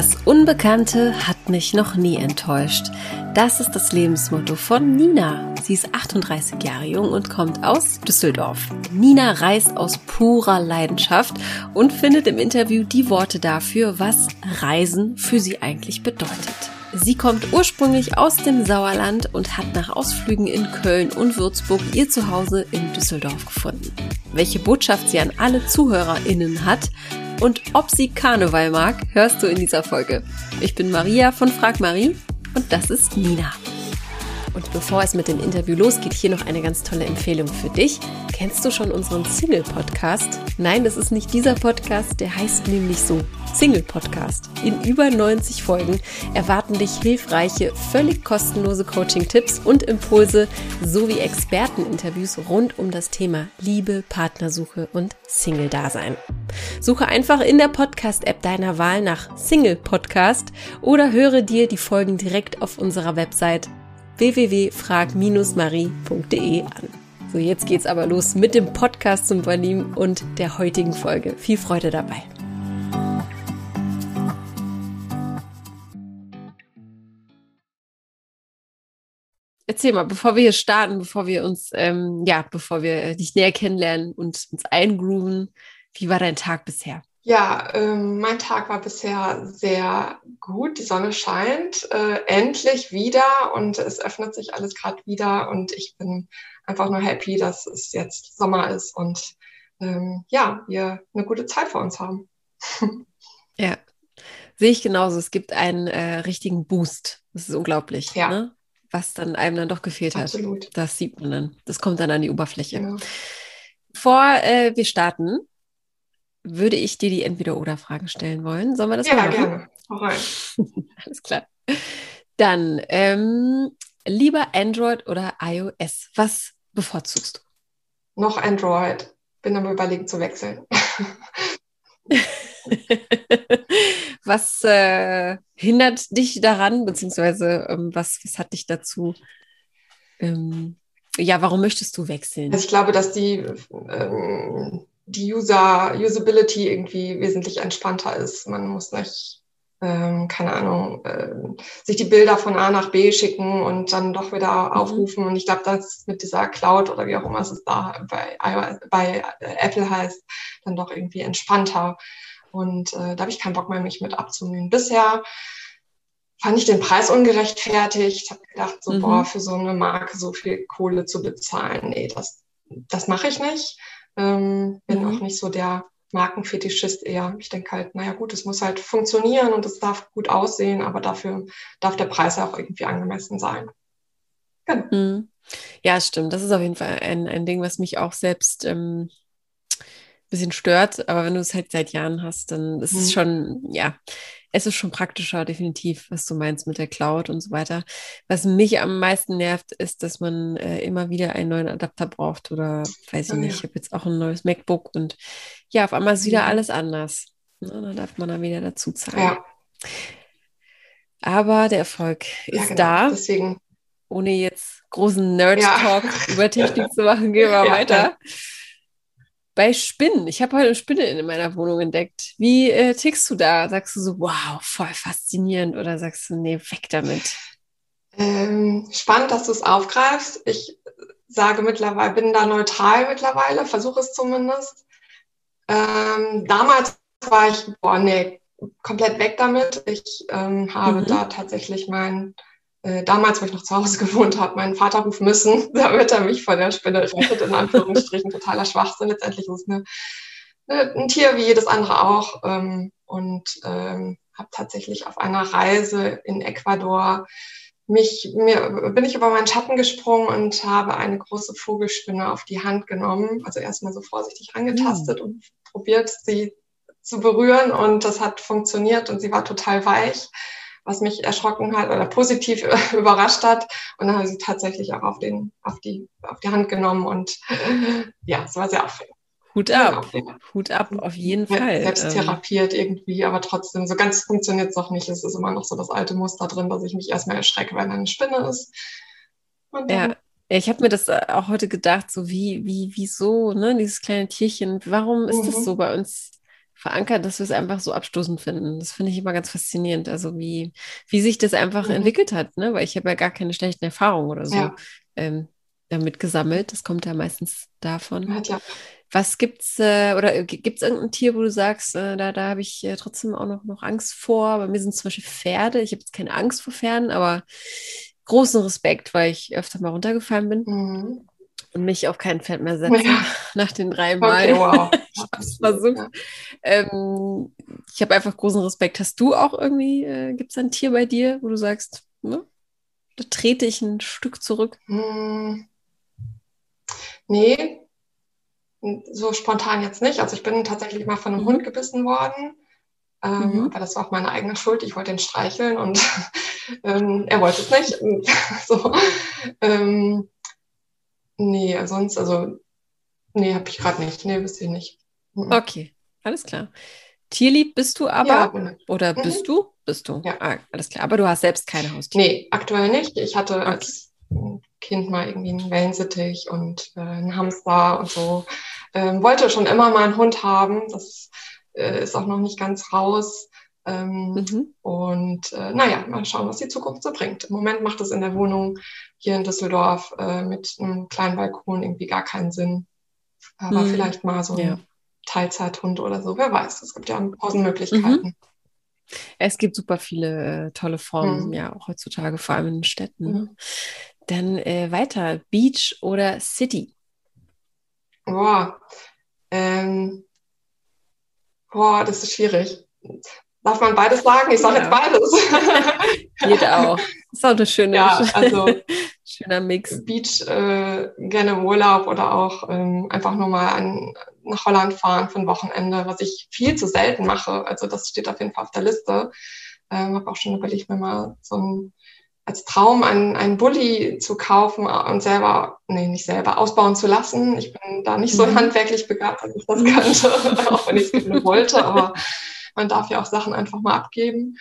Das Unbekannte hat mich noch nie enttäuscht. Das ist das Lebensmotto von Nina. Sie ist 38 Jahre jung und kommt aus Düsseldorf. Nina reist aus purer Leidenschaft und findet im Interview die Worte dafür, was Reisen für sie eigentlich bedeutet. Sie kommt ursprünglich aus dem Sauerland und hat nach Ausflügen in Köln und Würzburg ihr Zuhause in Düsseldorf gefunden. Welche Botschaft sie an alle ZuhörerInnen hat und ob sie Karneval mag, hörst du in dieser Folge. Ich bin Maria von Frag Marie und das ist Nina. Und bevor es mit dem Interview losgeht, hier noch eine ganz tolle Empfehlung für dich. Kennst du schon unseren Single-Podcast? Nein, das ist nicht dieser Podcast, der heißt nämlich so Single-Podcast. In über 90 Folgen erwarten dich hilfreiche, völlig kostenlose Coaching-Tipps und Impulse sowie Experteninterviews rund um das Thema Liebe, Partnersuche und Single-Dasein. Suche einfach in der Podcast-App deiner Wahl nach Single-Podcast oder höre dir die Folgen direkt auf unserer Website www.frag-marie.de an. So, jetzt geht's aber los mit dem Podcast zum Übernehmen und der heutigen Folge. Viel Freude dabei. Erzähl mal, bevor wir hier starten, bevor wir uns, ähm, ja, bevor wir dich näher kennenlernen und uns eingrooven, wie war dein Tag bisher? Ja, ähm, mein Tag war bisher sehr gut. Die Sonne scheint äh, endlich wieder und es öffnet sich alles gerade wieder und ich bin einfach nur happy, dass es jetzt Sommer ist und ähm, ja, wir eine gute Zeit vor uns haben. ja, sehe ich genauso. Es gibt einen äh, richtigen Boost. Das ist unglaublich, ja. ne? was dann einem dann doch gefehlt Absolut. hat. Das sieht man dann. Das kommt dann an die Oberfläche. Genau. Bevor äh, wir starten, würde ich dir die Entweder-Oder-Fragen stellen wollen. Sollen wir das ja, machen? Ja, gerne. Alles klar. Dann ähm, lieber Android oder iOS? Was bevorzugst du? Noch Android. Bin am überlegen zu wechseln. was äh, hindert dich daran, beziehungsweise ähm, was, was hat dich dazu? Ähm, ja, warum möchtest du wechseln? Also ich glaube, dass die ähm, die User, Usability irgendwie wesentlich entspannter ist. Man muss nicht, ähm, keine Ahnung, äh, sich die Bilder von A nach B schicken und dann doch wieder mhm. aufrufen. Und ich glaube, das mit dieser Cloud oder wie auch immer es da bei, bei Apple heißt, dann doch irgendwie entspannter. Und äh, da habe ich keinen Bock mehr, mich mit abzunehmen. Bisher fand ich den Preis ungerechtfertigt. Ich habe gedacht, so, mhm. boah, für so eine Marke so viel Kohle zu bezahlen, nee, das, das mache ich nicht. Ähm, bin mhm. auch nicht so der Markenfetischist eher. Ich denke halt, naja gut, es muss halt funktionieren und es darf gut aussehen, aber dafür darf der Preis auch irgendwie angemessen sein. Genau. Mhm. Ja, stimmt. Das ist auf jeden Fall ein, ein Ding, was mich auch selbst ähm, bisschen stört. Aber wenn du es halt seit Jahren hast, dann ist mhm. es schon, ja, es ist schon praktischer, definitiv, was du meinst mit der Cloud und so weiter. Was mich am meisten nervt, ist, dass man äh, immer wieder einen neuen Adapter braucht oder weiß ich oh, nicht, ich habe jetzt auch ein neues MacBook und ja, auf einmal ist wieder alles anders. Na, da darf man dann wieder dazu zahlen. Ja. Aber der Erfolg ist ja, genau. da. Deswegen. Ohne jetzt großen Nerd-Talk ja. über Technik zu machen, gehen wir weiter bei Spinnen. Ich habe heute eine Spinne in meiner Wohnung entdeckt. Wie äh, tickst du da? Sagst du so, wow, voll faszinierend oder sagst du, nee, weg damit? Ähm, spannend, dass du es aufgreifst. Ich sage mittlerweile, bin da neutral mittlerweile, versuche es zumindest. Ähm, damals war ich, boah, nee, komplett weg damit. Ich ähm, habe mhm. da tatsächlich mein äh, damals, wo ich noch zu Hause gewohnt habe, meinen Vater rufen müssen, damit er mich vor der Spinne rettet, in Anführungsstrichen, totaler Schwachsinn. Letztendlich ist es eine, eine, ein Tier wie jedes andere auch. Ähm, und ähm, habe tatsächlich auf einer Reise in Ecuador mich, mir, bin ich über meinen Schatten gesprungen und habe eine große Vogelspinne auf die Hand genommen. Also erstmal so vorsichtig angetastet mhm. und probiert, sie zu berühren. Und das hat funktioniert und sie war total weich was mich erschrocken hat oder positiv überrascht hat. Und dann habe ich sie tatsächlich auch auf, den, auf, die, auf die Hand genommen und ja, es war sehr aufregend. Hut ab, ja, Hut ab, auf jeden Fall. Selbst ähm. therapiert irgendwie, aber trotzdem, so ganz funktioniert es noch nicht. Es ist immer noch so das alte Muster drin, dass ich mich erstmal erschrecke, wenn eine Spinne ist. ja. Ich habe mir das äh, auch heute gedacht, so wie, wie, wieso, ne, dieses kleine Tierchen, warum ist mhm. das so bei uns verankert, dass wir es einfach so abstoßend finden. Das finde ich immer ganz faszinierend. Also wie, wie sich das einfach mhm. entwickelt hat, ne? Weil ich habe ja gar keine schlechten Erfahrungen oder so ja. ähm, damit gesammelt. Das kommt ja meistens davon. Ja, Was gibt's äh, oder gibt es irgendein Tier, wo du sagst, äh, da, da habe ich äh, trotzdem auch noch, noch Angst vor? Bei mir sind zum Beispiel Pferde. Ich habe jetzt keine Angst vor Pferden, aber großen Respekt, weil ich öfter mal runtergefallen bin. Mhm mich auf kein Pferd mehr setzen ja. nach den drei Mal. Okay, wow. ich habe es versucht. Ja. Ähm, ich habe einfach großen Respekt. Hast du auch irgendwie, äh, gibt es ein Tier bei dir, wo du sagst, ne? da trete ich ein Stück zurück? Hm. Nee, so spontan jetzt nicht. Also ich bin tatsächlich mal von einem mhm. Hund gebissen worden. Ähm, mhm. Aber das war auch meine eigene Schuld. Ich wollte ihn streicheln und ähm, er wollte es nicht. so, ähm, Nee, sonst, also, nee, habe ich gerade nicht. Nee, wüsste ich nicht. Mhm. Okay, alles klar. Tierlieb bist du aber? Ja, oder mhm. bist du? Bist du? Ja. Ah, alles klar. Aber du hast selbst keine Haustiere? Nee, aktuell nicht. Ich hatte okay. als Kind mal irgendwie einen Wellensittich und äh, einen Hamster und so. Ähm, wollte schon immer mal einen Hund haben. Das äh, ist auch noch nicht ganz raus. Ähm, mhm. Und äh, naja, mal schauen, was die Zukunft so bringt. Im Moment macht es in der Wohnung hier in Düsseldorf äh, mit einem kleinen Balkon irgendwie gar keinen Sinn. Aber mhm. vielleicht mal so ein ja. Teilzeithund oder so, wer weiß. Es gibt ja tausend Möglichkeiten. Mhm. Es gibt super viele äh, tolle Formen, mhm. ja, auch heutzutage, vor allem in den Städten. Ne? Mhm. Dann äh, weiter, Beach oder City? Boah, ähm, boah, das ist schwierig. Darf man beides sagen? Ich sage ja. jetzt beides. Geht auch. Ist auch eine schöne, ja, also, schöner Mix. Beach äh, gerne im Urlaub oder auch ähm, einfach nur mal an, nach Holland fahren für ein Wochenende, was ich viel zu selten mache. Also das steht auf jeden Fall auf der Liste. Ähm, habe auch schon überlegt, mir mal so ein, als Traum einen, einen Bulli zu kaufen und selber, nee, nicht selber, ausbauen zu lassen. Ich bin da nicht so mhm. handwerklich begabt, als ich das könnte, auch wenn ich es gerne wollte, aber man darf ja auch Sachen einfach mal abgeben.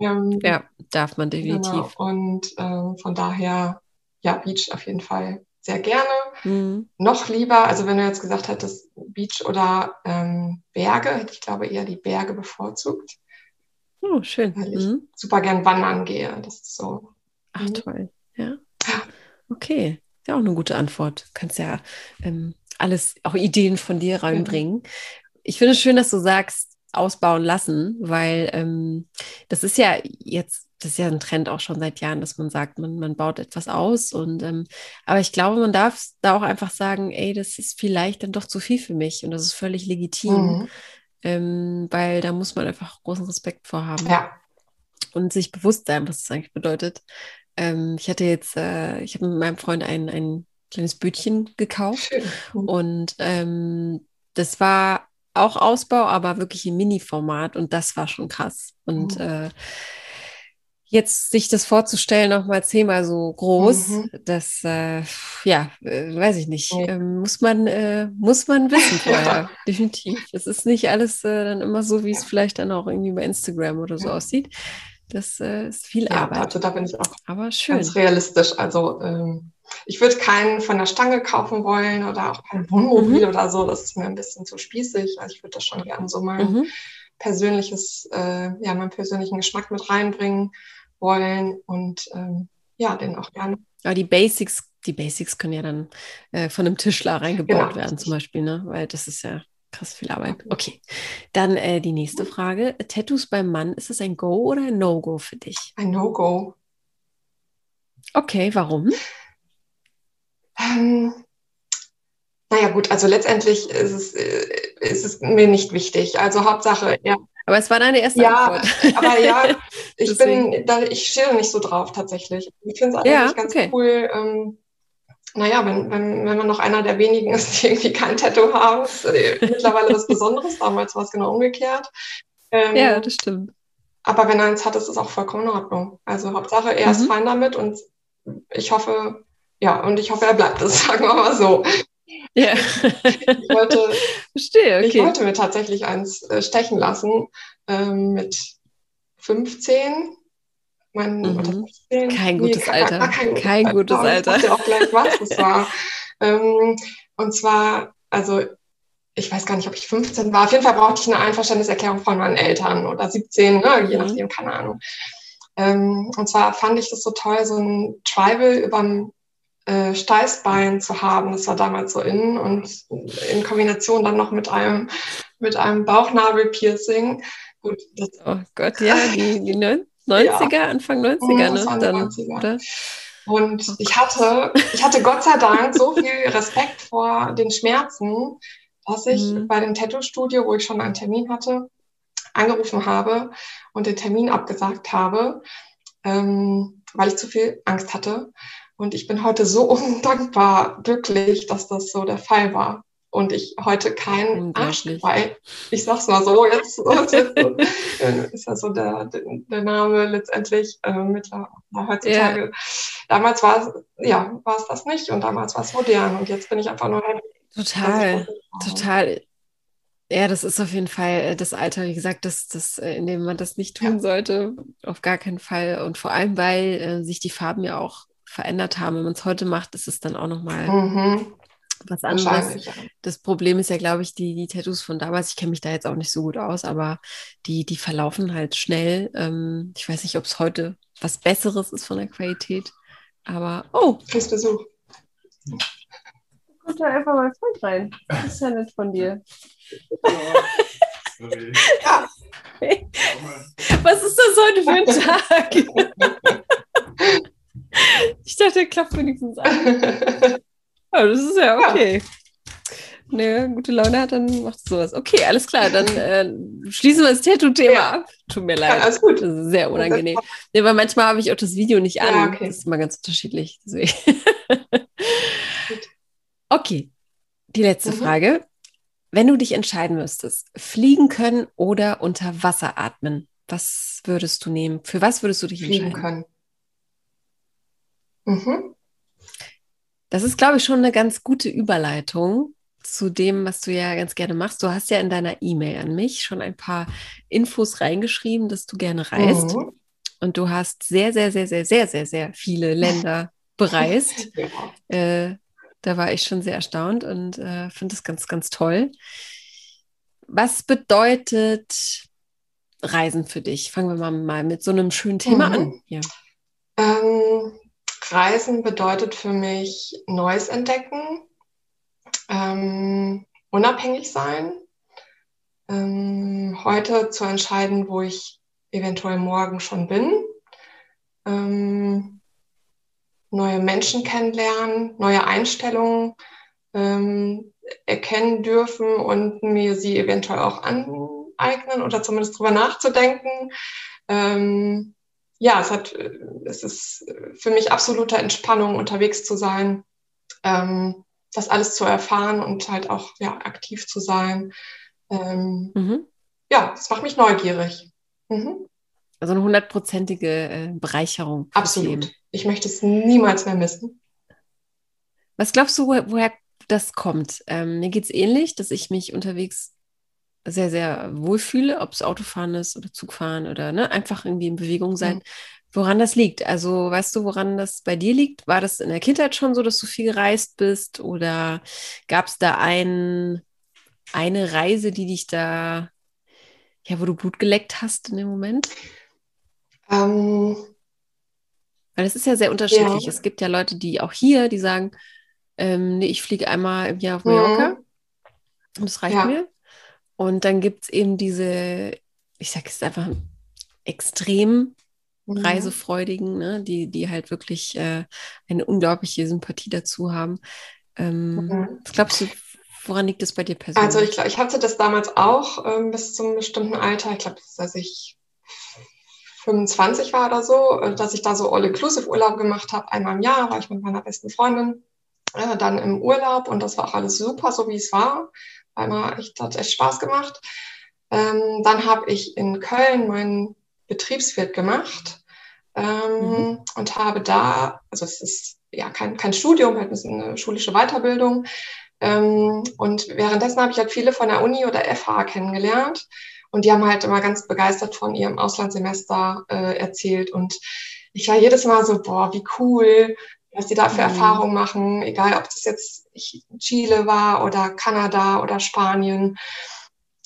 Ähm, ja, darf man definitiv. Genau. Und ähm, von daher, ja, Beach auf jeden Fall sehr gerne. Mhm. Noch lieber, also wenn du jetzt gesagt hättest, Beach oder ähm, Berge, hätte ich glaube eher die Berge bevorzugt. Oh, schön. Weil ich mhm. super gern wandern gehe. Das ist so. Ach, mhm. toll. Ja. Okay. Ja, auch eine gute Antwort. Du kannst ja ähm, alles, auch Ideen von dir reinbringen. Ich finde es schön, dass du sagst, ausbauen lassen, weil ähm, das ist ja jetzt, das ist ja ein Trend auch schon seit Jahren, dass man sagt, man, man baut etwas aus und ähm, aber ich glaube, man darf da auch einfach sagen, ey, das ist vielleicht dann doch zu viel für mich und das ist völlig legitim, mhm. ähm, weil da muss man einfach großen Respekt vor haben. Ja. Und sich bewusst sein, was das eigentlich bedeutet. Ähm, ich hatte jetzt, äh, ich habe mit meinem Freund ein, ein kleines Bötchen gekauft Schön. und ähm, das war auch Ausbau, aber wirklich im Mini-Format und das war schon krass. Und mhm. äh, jetzt sich das vorzustellen, noch mal zehnmal so groß, mhm. das, äh, ja, äh, weiß ich nicht, äh, muss man, äh, muss man wissen vorher, definitiv. Es ist nicht alles äh, dann immer so, wie es vielleicht dann auch irgendwie bei Instagram oder so aussieht. Das äh, ist viel ja, Arbeit. Also da bin ich auch Aber schön. ganz realistisch. Also ähm, ich würde keinen von der Stange kaufen wollen oder auch kein Wohnmobil mhm. oder so. Das ist mir ein bisschen zu spießig. Also ich würde das schon gerne so mein mhm. persönliches, äh, ja, meinen persönlichen Geschmack mit reinbringen wollen und ähm, ja, den auch gerne. Aber die Basics, die Basics können ja dann äh, von einem Tischler reingebaut genau. werden, zum Beispiel, ne? Weil das ist ja krass viel Arbeit. Okay. Dann äh, die nächste Frage. Tattoos beim Mann, ist das ein Go oder ein No-Go für dich? Ein No-Go. Okay, warum? Ähm, naja gut, also letztendlich ist es, äh, ist es mir nicht wichtig. Also Hauptsache, ja. Aber es war deine erste ja, Antwort. Aber ja, ich bin, da, ich stehe nicht so drauf tatsächlich. Ich finde es eigentlich ja, ganz okay. cool. Ähm, naja, wenn, wenn, wenn man noch einer der wenigen ist, die irgendwie kein Tattoo haben, ist äh, mittlerweile was Besonderes. Damals war es genau umgekehrt. Ähm, ja, das stimmt. Aber wenn er eins hat, ist es auch vollkommen in Ordnung. Also Hauptsache, er mhm. ist fein damit und ich hoffe, ja, und ich hoffe, er bleibt es, sagen wir mal so. Ja. ich, wollte, Verstehe, okay. ich wollte mir tatsächlich eins äh, stechen lassen ähm, mit 15. Mein, mhm. 15, kein gutes nee, Alter. Kein, kein, gutes Alter. Ich auch gleich, was das war. ähm, und zwar, also ich weiß gar nicht, ob ich 15 war. Auf jeden Fall brauchte ich eine Einverständniserklärung von meinen Eltern oder 17, ne? je mhm. nachdem, keine Ahnung. Ähm, und zwar fand ich das so toll, so ein Tribal überm äh, Steißbein zu haben. Das war damals so in und in Kombination dann noch mit einem, mit einem Bauchnabelpiercing. Gut, oh Gott, ja, die, die 90er, ja. Anfang 90er, ne? Dann, 90er. Oder? Und ich hatte, ich hatte Gott sei Dank so viel Respekt vor den Schmerzen, dass ich mhm. bei dem Tattoo-Studio, wo ich schon einen Termin hatte, angerufen habe und den Termin abgesagt habe, ähm, weil ich zu viel Angst hatte. Und ich bin heute so undankbar glücklich, dass das so der Fall war. Und ich heute kein Arschgeweih, ich sag's mal so, jetzt, ist ja so der, der Name letztendlich äh, mittlerweile heutzutage. Ja. Damals war es, ja, war es das nicht und damals war es modern und jetzt bin ich einfach nur happy. Total, total. Ja, das ist auf jeden Fall äh, das Alter, wie gesagt, das, das, äh, in dem man das nicht tun ja. sollte. Auf gar keinen Fall. Und vor allem, weil äh, sich die Farben ja auch verändert haben. Wenn man es heute macht, ist es dann auch nochmal mhm. Was anderes. Ja. Das Problem ist ja, glaube ich, die, die Tattoos von damals, ich kenne mich da jetzt auch nicht so gut aus, aber die, die verlaufen halt schnell. Ähm, ich weiß nicht, ob es heute was Besseres ist von der Qualität. Aber, oh. Kriegst Besuch. Kommt da einfach mal Freund rein. Das ist ja nett von dir. Ja. Was ist das heute für ein Tag? ich dachte, er klappt wenigstens an. Aber das ist ja okay. Ja. Ne, gute Laune hat, dann macht sowas. Okay, alles klar, dann äh, schließen wir das Tattoo-Thema ja. ab. Tut mir leid. Ja, alles gut. Das ist sehr unangenehm. Nee, weil manchmal habe ich auch das Video nicht an. Ja, okay. Das ist immer ganz unterschiedlich. okay, die letzte mhm. Frage. Wenn du dich entscheiden müsstest, fliegen können oder unter Wasser atmen, was würdest du nehmen? Für was würdest du dich fliegen entscheiden? Fliegen können. Mhm. Das ist, glaube ich, schon eine ganz gute Überleitung zu dem, was du ja ganz gerne machst. Du hast ja in deiner E-Mail an mich schon ein paar Infos reingeschrieben, dass du gerne reist. Mhm. Und du hast sehr, sehr, sehr, sehr, sehr, sehr, sehr viele Länder bereist. äh, da war ich schon sehr erstaunt und äh, finde es ganz, ganz toll. Was bedeutet Reisen für dich? Fangen wir mal, mal mit so einem schönen Thema mhm. an. Ja. Ähm, Reisen bedeutet für mich Neues entdecken, ähm, unabhängig sein, ähm, heute zu entscheiden, wo ich eventuell morgen schon bin, ähm, neue Menschen kennenlernen, neue Einstellungen ähm, erkennen dürfen und mir sie eventuell auch aneignen oder zumindest drüber nachzudenken. Ja, es hat, es ist für mich absolute Entspannung, unterwegs zu sein, ähm, das alles zu erfahren und halt auch ja, aktiv zu sein. Ähm, mhm. Ja, es macht mich neugierig. Mhm. Also eine hundertprozentige äh, Bereicherung. Absolut. Ich möchte es niemals mehr missen. Was glaubst du, woher das kommt? Ähm, mir geht es ähnlich, dass ich mich unterwegs sehr, sehr wohlfühle, ob es Autofahren ist oder Zugfahren oder ne, einfach irgendwie in Bewegung sein. Mhm. Woran das liegt? Also weißt du, woran das bei dir liegt? War das in der Kindheit schon so, dass du viel gereist bist? Oder gab es da ein, eine Reise, die dich da, ja, wo du Blut geleckt hast in dem Moment? Ähm, Weil es ist ja sehr unterschiedlich. Ja. Es gibt ja Leute, die auch hier, die sagen, ähm, nee, ich fliege einmal im Jahr auf Mallorca mhm. und das reicht ja. mir. Und dann gibt es eben diese, ich sage es einfach, extrem mhm. Reisefreudigen, ne? die, die halt wirklich äh, eine unglaubliche Sympathie dazu haben. Ähm, mhm. Was glaubst du, woran liegt es bei dir persönlich? Also ich glaube, ich hatte das damals auch ähm, bis zum bestimmten Alter. Ich glaube, dass ich 25 war oder so, äh, dass ich da so All-Inclusive-Urlaub gemacht habe. Einmal im Jahr war ich mit meiner besten Freundin äh, dann im Urlaub und das war auch alles super, so wie es war. Einmal echt, hat echt Spaß gemacht. Ähm, dann habe ich in Köln meinen Betriebswirt gemacht ähm, mhm. und habe da, also es ist ja kein, kein Studium, halt eine schulische Weiterbildung. Ähm, und währenddessen habe ich halt viele von der Uni oder FH kennengelernt. Und die haben halt immer ganz begeistert von ihrem Auslandssemester äh, erzählt. Und ich war jedes Mal so, boah, wie cool, was die da für mhm. Erfahrungen machen, egal ob das jetzt Chile war oder Kanada oder Spanien.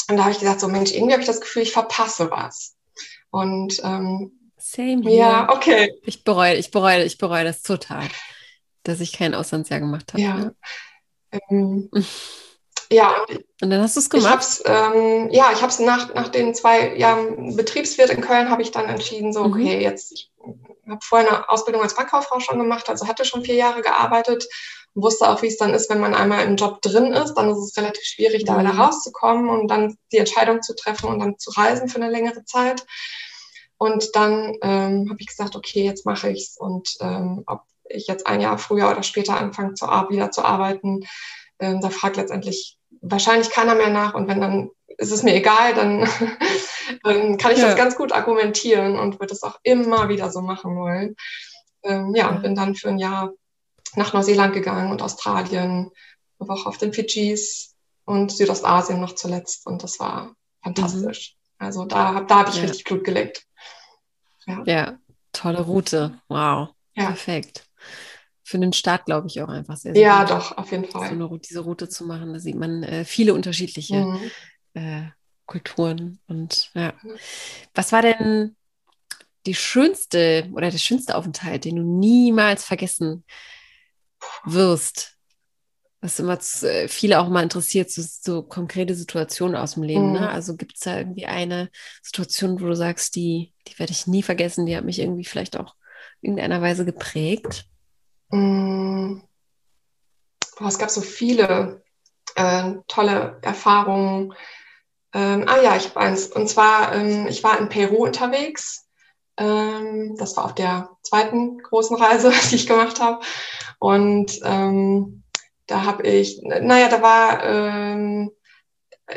Und da habe ich gesagt, so Mensch, irgendwie habe ich das Gefühl, ich verpasse was. Und ähm, Same. Ja, okay. Ich bereue, ich bereue, ich bereue das total, dass ich kein Auslandsjahr gemacht habe. Ja. Ähm, ja. Und dann hast du es gemacht? Ich ähm, ja, ich habe es nach, nach den zwei Jahren Betriebswirt in Köln, habe ich dann entschieden, so, mhm. okay, mhm. jetzt, habe vorher eine Ausbildung als Bankkauffrau schon gemacht, also hatte schon vier Jahre gearbeitet und wusste auch, wie es dann ist, wenn man einmal im Job drin ist, dann ist es relativ schwierig, mhm. da wieder rauszukommen und dann die Entscheidung zu treffen und dann zu reisen für eine längere Zeit. Und dann ähm, habe ich gesagt, okay, jetzt mache ich es und ähm, ob ich jetzt ein Jahr früher oder später anfange, zu, wieder zu arbeiten, ähm, da fragt letztendlich wahrscheinlich keiner mehr nach und wenn dann ist es mir egal, dann, dann kann ich ja. das ganz gut argumentieren und würde es auch immer wieder so machen wollen. Ähm, ja, und bin dann für ein Jahr nach Neuseeland gegangen und Australien, eine Woche auf den Fidschis und Südostasien noch zuletzt und das war fantastisch. Mhm. Also da, da habe ich ja. richtig Blut geleckt. Ja. ja, tolle Route. Wow. Perfekt für den Start, glaube ich, auch einfach sehr, sehr Ja, gut, doch, auf jeden Fall. So eine, diese Route zu machen. Da sieht man äh, viele unterschiedliche mhm. äh, Kulturen. Und ja. Was war denn die schönste oder der schönste Aufenthalt, den du niemals vergessen wirst? Was immer äh, viele auch mal interessiert, so, so konkrete Situationen aus dem Leben. Ne? Mhm. Ne? Also gibt es da irgendwie eine Situation, wo du sagst, die, die werde ich nie vergessen, die hat mich irgendwie vielleicht auch in irgendeiner Weise geprägt? Mm. Boah, es gab so viele äh, tolle Erfahrungen. Ähm, ah ja, ich eins. Und zwar, ähm, ich war in Peru unterwegs. Ähm, das war auf der zweiten großen Reise, die ich gemacht habe. Und ähm, da habe ich, naja, da war, ähm,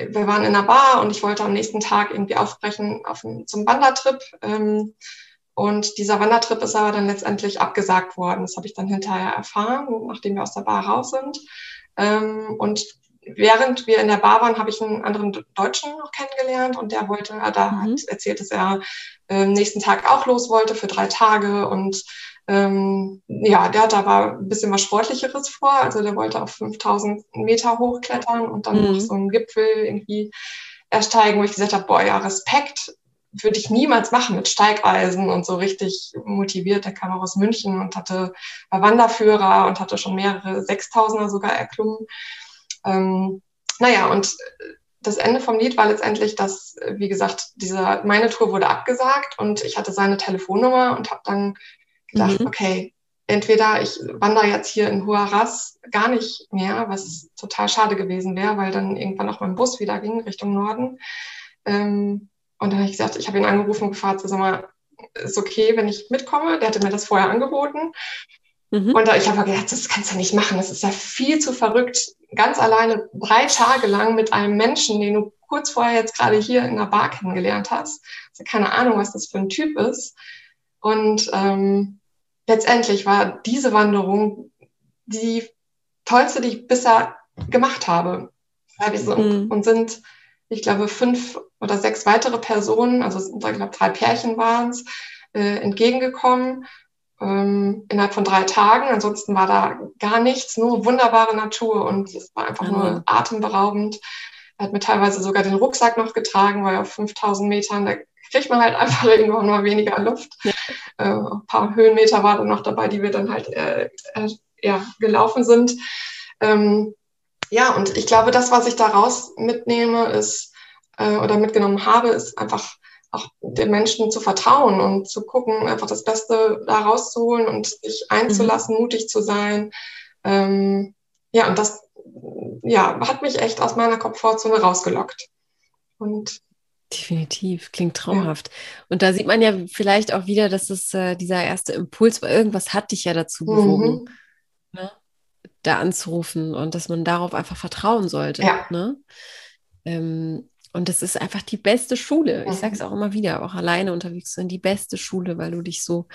wir waren in einer Bar und ich wollte am nächsten Tag irgendwie aufbrechen auf, zum Wandertrip. Ähm, und dieser Wandertrip ist aber dann letztendlich abgesagt worden. Das habe ich dann hinterher erfahren, nachdem wir aus der Bar raus sind. Und während wir in der Bar waren, habe ich einen anderen Deutschen noch kennengelernt und der wollte, da mhm. hat erzählt, dass er äh, nächsten Tag auch los wollte für drei Tage und ähm, ja, der hat aber ein bisschen was Sportlicheres vor. Also der wollte auf 5000 Meter hochklettern und dann mhm. noch so einen Gipfel irgendwie ersteigen, wo ich gesagt habe, boah, ja, Respekt, würde ich niemals machen mit Steigeisen und so richtig motiviert. Der kam auch aus München und hatte, war Wanderführer und hatte schon mehrere Sechstausender sogar erklommen. Ähm, naja, und das Ende vom Lied war letztendlich, dass, wie gesagt, diese, meine Tour wurde abgesagt und ich hatte seine Telefonnummer und habe dann gedacht, mhm. okay, entweder ich wandere jetzt hier in Huaraz gar nicht mehr, was total schade gewesen wäre, weil dann irgendwann auch mein Bus wieder ging Richtung Norden. Ähm, und dann habe ich gesagt, ich habe ihn angerufen und gefragt, sag mal, ist okay, wenn ich mitkomme? Der hatte mir das vorher angeboten. Mhm. Und ich habe gedacht, das kannst du nicht machen. Das ist ja viel zu verrückt, ganz alleine drei Tage lang mit einem Menschen, den du kurz vorher jetzt gerade hier in der Bar kennengelernt hast. Also keine Ahnung, was das für ein Typ ist. Und ähm, letztendlich war diese Wanderung die tollste, die ich bisher gemacht habe. Mhm. Und sind ich glaube, fünf oder sechs weitere Personen, also ich glaube, drei Pärchen waren es, äh, entgegengekommen ähm, innerhalb von drei Tagen. Ansonsten war da gar nichts, nur wunderbare Natur und es war einfach mhm. nur atemberaubend. Er hat mir teilweise sogar den Rucksack noch getragen, weil auf 5000 Metern, da kriegt man halt einfach irgendwann mal weniger Luft. Ja. Äh, ein paar Höhenmeter waren dann noch dabei, die wir dann halt äh, äh, ja, gelaufen sind. Ähm, ja, und ich glaube, das, was ich daraus mitnehme, ist äh, oder mitgenommen habe, ist einfach auch den Menschen zu vertrauen und zu gucken, einfach das Beste da rauszuholen und sich einzulassen, mhm. mutig zu sein. Ähm, ja, und das ja, hat mich echt aus meiner Komfortzone rausgelockt. Und Definitiv, klingt traumhaft. Ja. Und da sieht man ja vielleicht auch wieder, dass es äh, dieser erste Impuls war, irgendwas hat dich ja dazu bewogen. Mhm. Ne? da anzurufen und dass man darauf einfach vertrauen sollte. Ja. Ne? Ähm, und das ist einfach die beste Schule. Ich sage es auch immer wieder, auch alleine unterwegs zu sein, die beste Schule, weil du dich so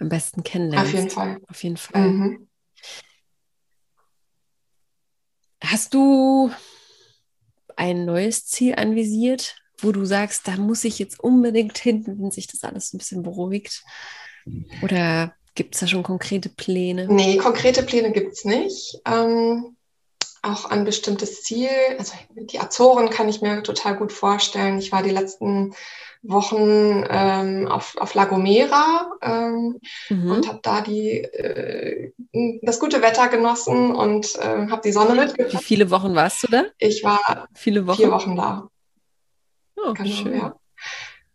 am besten kennenlernst. Auf jeden Fall. Auf jeden Fall. Mhm. Hast du ein neues Ziel anvisiert, wo du sagst, da muss ich jetzt unbedingt hin, wenn sich das alles ein bisschen beruhigt? Oder Gibt es da schon konkrete Pläne? Nee, konkrete Pläne gibt es nicht. Ähm, auch ein bestimmtes Ziel. Also die Azoren kann ich mir total gut vorstellen. Ich war die letzten Wochen ähm, auf, auf La Gomera ähm, mhm. und habe da die, äh, das gute Wetter genossen und äh, habe die Sonne mitgebracht. Wie viele Wochen warst du da? Ich war viele Wochen? vier Wochen da. Oh, genau, schön. Ja.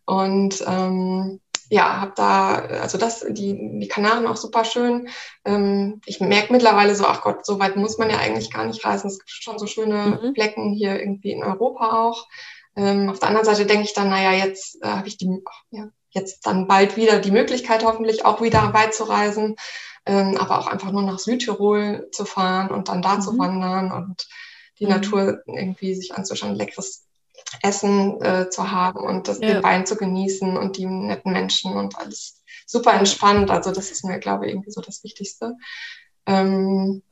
Und ähm, ja, habe da, also das, die, die Kanaren auch super schön. Ähm, ich merke mittlerweile so, ach Gott, so weit muss man ja eigentlich gar nicht reisen. Es gibt schon so schöne mhm. Flecken hier irgendwie in Europa auch. Ähm, auf der anderen Seite denke ich dann, naja, jetzt äh, habe ich die, ja, jetzt dann bald wieder die Möglichkeit, hoffentlich auch wieder weit zu reisen, ähm, aber auch einfach nur nach Südtirol zu fahren und dann da mhm. zu wandern und die mhm. Natur irgendwie sich anzuschauen, leckeres Essen äh, zu haben und das, ja. den Wein zu genießen und die netten Menschen und alles super entspannt. Also das ist mir, glaube ich, irgendwie so das Wichtigste. Ähm,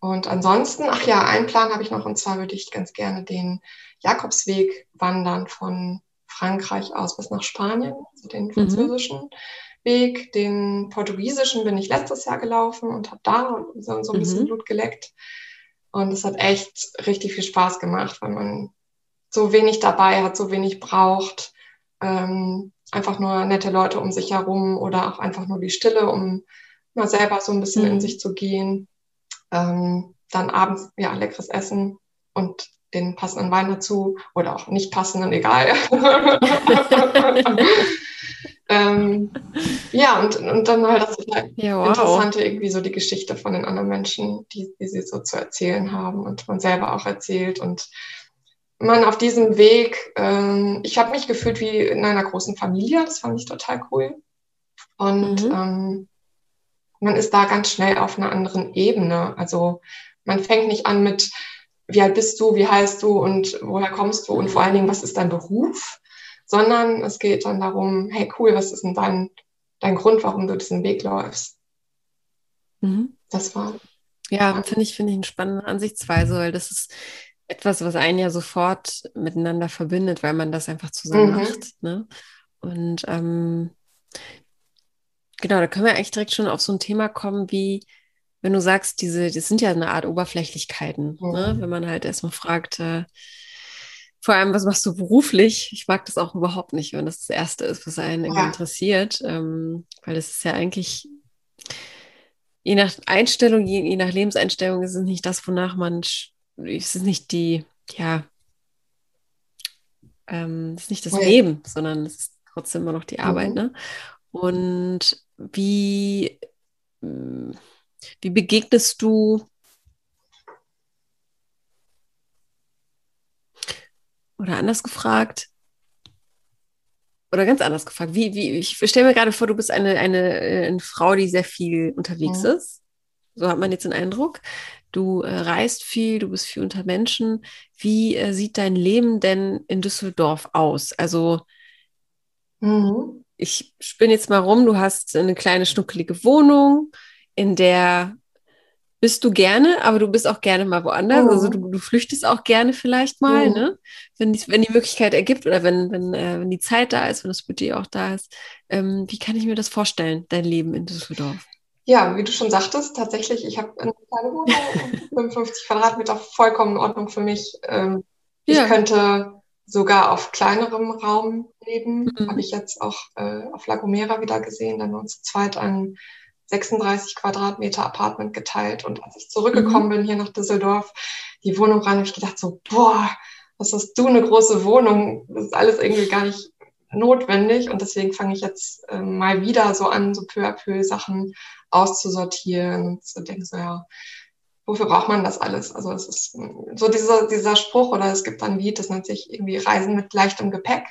und ansonsten, ach ja, einen Plan habe ich noch und zwar würde ich ganz gerne den Jakobsweg wandern von Frankreich aus bis nach Spanien, also den mhm. französischen mhm. Weg. Den portugiesischen bin ich letztes Jahr gelaufen und habe da so, so ein bisschen mhm. Blut geleckt. Und es hat echt richtig viel Spaß gemacht, weil man so wenig dabei hat, so wenig braucht. Ähm, einfach nur nette Leute um sich herum oder auch einfach nur die Stille, um mal selber so ein bisschen mhm. in sich zu gehen. Ähm, dann abends ja leckeres Essen und den passenden Wein dazu oder auch nicht passenden, egal. ähm, ja, und, und dann halt das ja, wow. Interessante, irgendwie so die Geschichte von den anderen Menschen, die, die sie so zu erzählen haben und man selber auch erzählt und man auf diesem Weg, ähm, ich habe mich gefühlt wie in einer großen Familie, das fand ich total cool. Und mhm. ähm, man ist da ganz schnell auf einer anderen Ebene. Also man fängt nicht an mit, wie alt bist du, wie heißt du und woher kommst du und vor allen Dingen, was ist dein Beruf, sondern es geht dann darum, hey cool, was ist denn dein, dein Grund, warum du diesen Weg läufst. Mhm. Das war. Ja, finde ich, finde ich eine spannende Ansichtsweise, weil das ist etwas, was einen ja sofort miteinander verbindet, weil man das einfach zusammen mhm. macht. Ne? Und ähm, genau, da können wir eigentlich direkt schon auf so ein Thema kommen, wie wenn du sagst, diese, das sind ja eine Art Oberflächlichkeiten, mhm. ne? wenn man halt erstmal fragt, äh, vor allem, was machst du beruflich? Ich mag das auch überhaupt nicht, wenn das das Erste ist, was einen ja. interessiert, ähm, weil das ist ja eigentlich, je nach Einstellung, je, je nach Lebenseinstellung ist es nicht das, wonach man es ist nicht die, ja, ähm, es ist nicht das okay. Leben, sondern es ist trotzdem immer noch die Arbeit, mhm. ne? Und wie, hm, wie begegnest du oder anders gefragt, oder ganz anders gefragt, wie, wie, ich stelle mir gerade vor, du bist eine, eine, äh, eine Frau, die sehr viel unterwegs mhm. ist. So hat man jetzt den Eindruck. Du äh, reist viel, du bist viel unter Menschen. Wie äh, sieht dein Leben denn in Düsseldorf aus? Also, mhm. ich spinne jetzt mal rum, du hast eine kleine schnuckelige Wohnung, in der bist du gerne, aber du bist auch gerne mal woanders. Mhm. Also du, du, flüchtest auch gerne vielleicht mal, mhm. ne? wenn, die, wenn die Möglichkeit ergibt oder wenn, wenn, äh, wenn die Zeit da ist, wenn das Budget auch da ist. Ähm, wie kann ich mir das vorstellen, dein Leben in Düsseldorf? Ja, wie du schon sagtest, tatsächlich, ich habe eine kleine Wohnung, 55 Quadratmeter, vollkommen in Ordnung für mich. Ähm, ja. Ich könnte sogar auf kleinerem Raum leben. Mhm. Habe ich jetzt auch äh, auf La Gomera wieder gesehen. Dann uns zu zweit ein 36 Quadratmeter Apartment geteilt. Und als ich zurückgekommen mhm. bin hier nach Düsseldorf, die Wohnung rein, habe ich gedacht so, boah, was hast du eine große Wohnung? Das ist alles irgendwie gar nicht notwendig. Und deswegen fange ich jetzt äh, mal wieder so an, so peu à peu Sachen auszusortieren und zu denken, so ja, wofür braucht man das alles? Also es ist so dieser, dieser Spruch oder es gibt ein Lied, das nennt sich irgendwie Reisen mit leichtem Gepäck.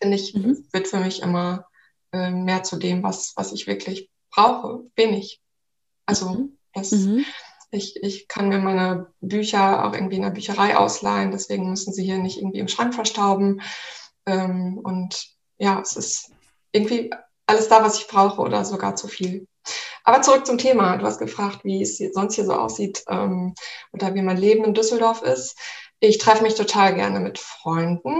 Finde ich, mhm. wird für mich immer äh, mehr zu dem, was, was ich wirklich brauche, wenig. Also mhm. das, mhm. ich, ich kann mir meine Bücher auch irgendwie in der Bücherei ausleihen, deswegen müssen sie hier nicht irgendwie im Schrank verstauben. Ähm, und ja, es ist irgendwie alles da, was ich brauche oder sogar zu viel. Aber zurück zum Thema. Du hast gefragt, wie es sonst hier so aussieht ähm, oder wie mein Leben in Düsseldorf ist. Ich treffe mich total gerne mit Freunden.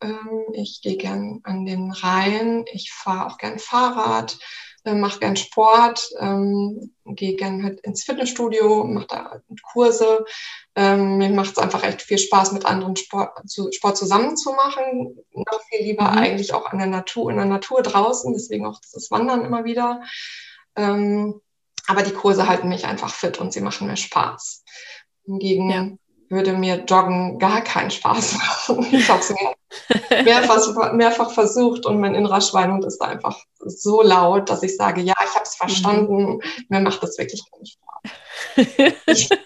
Ähm, ich gehe gern an den Rhein. Ich fahre auch gern Fahrrad. äh, mache gern Sport, ähm, gehe gern halt ins Fitnessstudio, mache da Kurse. Ähm, mir macht es einfach echt viel Spaß, mit anderen Sport, zu, Sport zusammen zu machen. Noch viel lieber mhm. eigentlich auch an der Natur, in der Natur draußen, deswegen auch das Wandern immer wieder. Ähm, aber die Kurse halten mich einfach fit und sie machen mir Spaß. Hingegen ja. würde mir Joggen gar keinen Spaß machen. Ich habe es mehr, mehrfach, mehrfach versucht und mein innerer Schweinhund ist da einfach so laut, dass ich sage, ja, ich habe es verstanden. Mhm. Mir macht das wirklich keinen Spaß.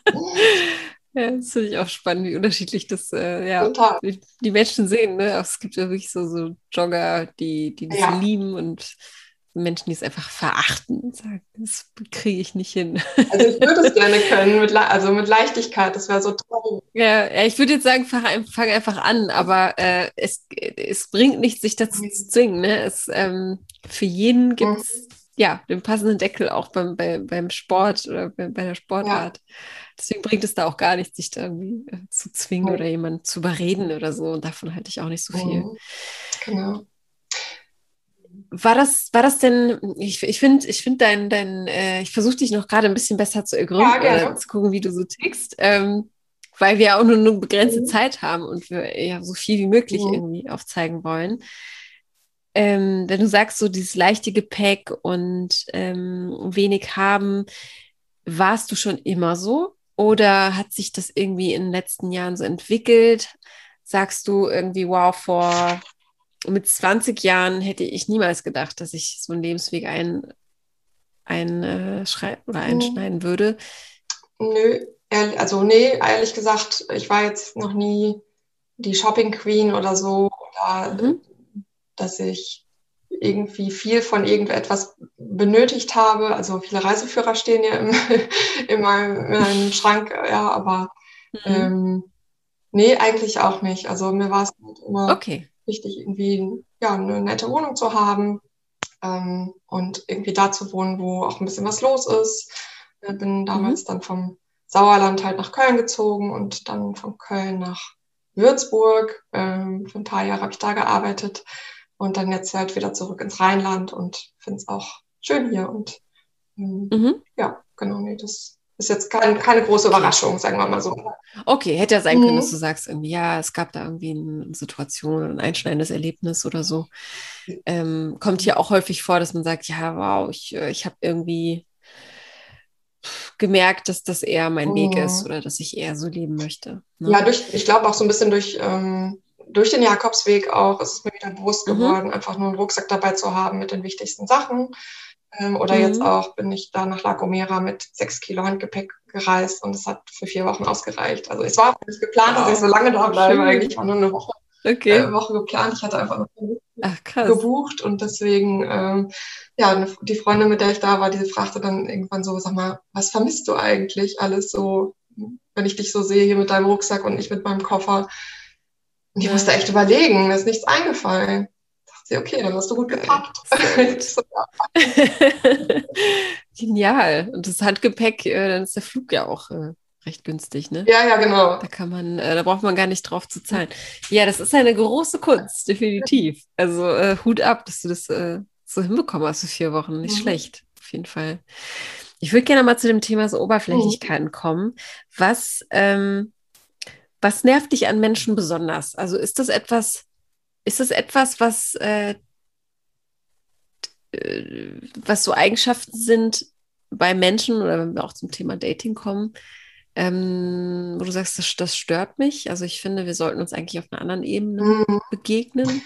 Ja, das finde ich auch spannend, wie unterschiedlich das äh, ja, die, die, Menschen sehen. Ne? Es gibt ja wirklich so, so Jogger, die, die das ja. lieben und Menschen, die es einfach verachten und sagen, das kriege ich nicht hin. Also ich würde es gerne können, mit also mit Leichtigkeit, das wäre so toll. Ja, ja, ich würde jetzt sagen, fang, fang einfach an, aber äh, es, es bringt nichts, sich dazu mhm. zu zwingen. Ne? Es, ähm, für jeden gibt es mhm. ja den passenden Deckel auch beim, bei, beim Sport oder bei, bei der Sportart. Ja. Deswegen bringt es da auch gar nichts, sich da irgendwie äh, zu zwingen mhm. oder jemanden zu überreden oder so. Und davon halte ich auch nicht so viel. Mhm. Genau. War das, war das denn, ich, ich finde, ich finde dein, dein, äh, ich versuche dich noch gerade ein bisschen besser zu ergründen, ja, zu gucken, wie du so tickst, ähm, weil wir auch nur eine begrenzte mhm. Zeit haben und wir ja so viel wie möglich mhm. irgendwie aufzeigen wollen. Ähm, wenn du sagst, so dieses leichte Gepäck und ähm, wenig haben, warst du schon immer so? Oder hat sich das irgendwie in den letzten Jahren so entwickelt? Sagst du irgendwie, wow, vor mit 20 Jahren hätte ich niemals gedacht, dass ich so einen Lebensweg ein, ein, äh, oder einschneiden würde. Nö, also nee, ehrlich gesagt, ich war jetzt noch nie die Shopping Queen oder so, oder mhm. dass ich irgendwie viel von irgendetwas benötigt habe. Also viele Reiseführer stehen ja im, in, meinem, in meinem Schrank, ja, aber mhm. ähm, nee, eigentlich auch nicht. Also mir war es halt immer okay wichtig, irgendwie ja, eine nette Wohnung zu haben ähm, und irgendwie da zu wohnen, wo auch ein bisschen was los ist. Ich bin damals mhm. dann vom Sauerland halt nach Köln gezogen und dann von Köln nach Würzburg. Ähm, für ein paar Jahre habe ich da gearbeitet und dann jetzt halt wieder zurück ins Rheinland und finde es auch schön hier. Und ähm, mhm. ja, genau, nee, das ist jetzt kein, keine große Überraschung, sagen wir mal so. Okay, hätte ja sein können, mhm. dass du sagst, irgendwie, ja, es gab da irgendwie eine Situation, ein einschneidendes Erlebnis oder so. Ähm, kommt hier auch häufig vor, dass man sagt, ja, wow, ich, äh, ich habe irgendwie gemerkt, dass das eher mein mhm. Weg ist oder dass ich eher so leben möchte. Ne? Ja, durch, ich glaube auch so ein bisschen durch, ähm, durch den Jakobsweg auch ist es mir wieder bewusst mhm. geworden, mhm. einfach nur einen Rucksack dabei zu haben mit den wichtigsten Sachen. Ähm, oder mhm. jetzt auch bin ich da nach La Gomera mit sechs Kilo Handgepäck gereist und es hat für vier Wochen ausgereicht. Also es war auch nicht geplant, wow. dass ich so lange da bleibe. Eigentlich war nur eine Woche, okay. äh, Woche geplant. Ich hatte einfach noch Ach, gebucht und deswegen, ähm, ja, die Freundin, mit der ich da war, die fragte dann irgendwann so, sag mal, was vermisst du eigentlich alles so, wenn ich dich so sehe hier mit deinem Rucksack und ich mit meinem Koffer? Und ich ja. musste echt überlegen, mir ist nichts eingefallen sie, okay, dann hast du gut gepackt. Genial. Und das Handgepäck, äh, dann ist der Flug ja auch äh, recht günstig, ne? Ja, ja, genau. Da kann man, äh, da braucht man gar nicht drauf zu zahlen. Ja, das ist eine große Kunst, definitiv. Also äh, Hut ab, dass du das äh, so hinbekommen hast für vier Wochen. Nicht mhm. schlecht, auf jeden Fall. Ich würde gerne mal zu dem Thema so Oberflächlichkeiten mhm. kommen. Was, ähm, was nervt dich an Menschen besonders? Also ist das etwas, ist das etwas, was, äh, äh, was so Eigenschaften sind bei Menschen oder wenn wir auch zum Thema Dating kommen, ähm, wo du sagst, das, das, stört mich? Also ich finde, wir sollten uns eigentlich auf einer anderen Ebene mhm. begegnen.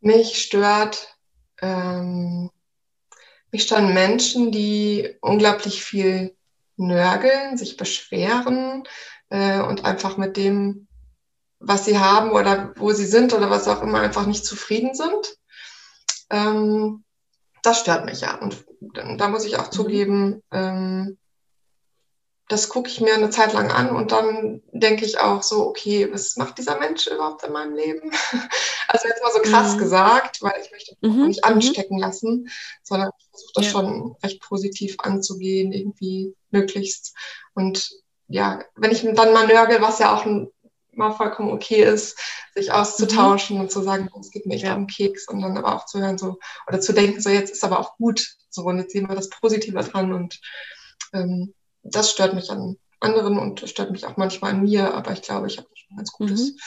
Mich stört, ähm, mich stören Menschen, die unglaublich viel nörgeln, sich beschweren äh, und einfach mit dem was sie haben oder wo sie sind oder was auch immer einfach nicht zufrieden sind. Ähm, das stört mich ja. Und da muss ich auch mhm. zugeben, ähm, das gucke ich mir eine Zeit lang an und dann denke ich auch so, okay, was macht dieser Mensch überhaupt in meinem Leben? Also jetzt mal so krass mhm. gesagt, weil ich möchte mhm. nicht mhm. anstecken lassen, sondern ich versuche das ja. schon recht positiv anzugehen, irgendwie möglichst. Und ja, wenn ich dann mal nörgel, was ja auch ein mal vollkommen okay ist, sich auszutauschen mhm. und zu sagen, es geht mir echt ja. um Keks und dann aber auch zu hören so oder zu denken, so jetzt ist aber auch gut so, und jetzt sehen wir das Positive dran und ähm, das stört mich an anderen und stört mich auch manchmal an mir, aber ich glaube, ich habe schon ein ganz gutes mhm.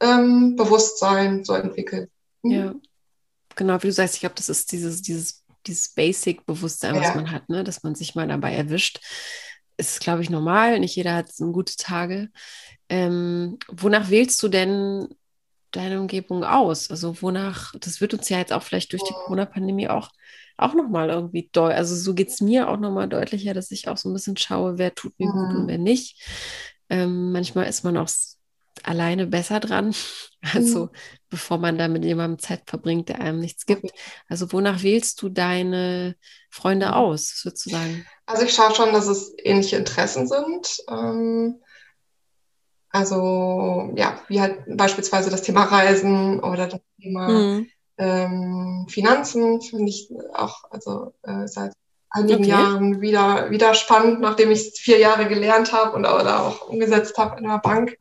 ähm, Bewusstsein so entwickelt. Mhm. Ja, genau, wie du sagst, ich glaube, das ist dieses, dieses, dieses Basic-Bewusstsein, ja. was man hat, ne? dass man sich mal dabei erwischt. Ist, glaube ich, normal. Nicht jeder hat so gute Tage. Ähm, wonach wählst du denn deine Umgebung aus? Also wonach, das wird uns ja jetzt auch vielleicht durch die Corona-Pandemie auch, auch nochmal irgendwie doll. Also so geht es mir auch nochmal deutlicher, dass ich auch so ein bisschen schaue, wer tut mir mhm. gut und mhm. wer nicht. Ähm, manchmal ist man auch alleine besser dran, also mhm. bevor man da mit jemandem Zeit verbringt, der einem nichts gibt. Also wonach wählst du deine Freunde aus, sozusagen? Also ich schaue schon, dass es ähnliche Interessen sind. Ähm also ja, wie halt beispielsweise das Thema Reisen oder das Thema mhm. ähm, Finanzen finde ich auch also äh, seit einigen okay. Jahren wieder, wieder spannend, nachdem ich vier Jahre gelernt habe und oder auch umgesetzt habe in der Bank.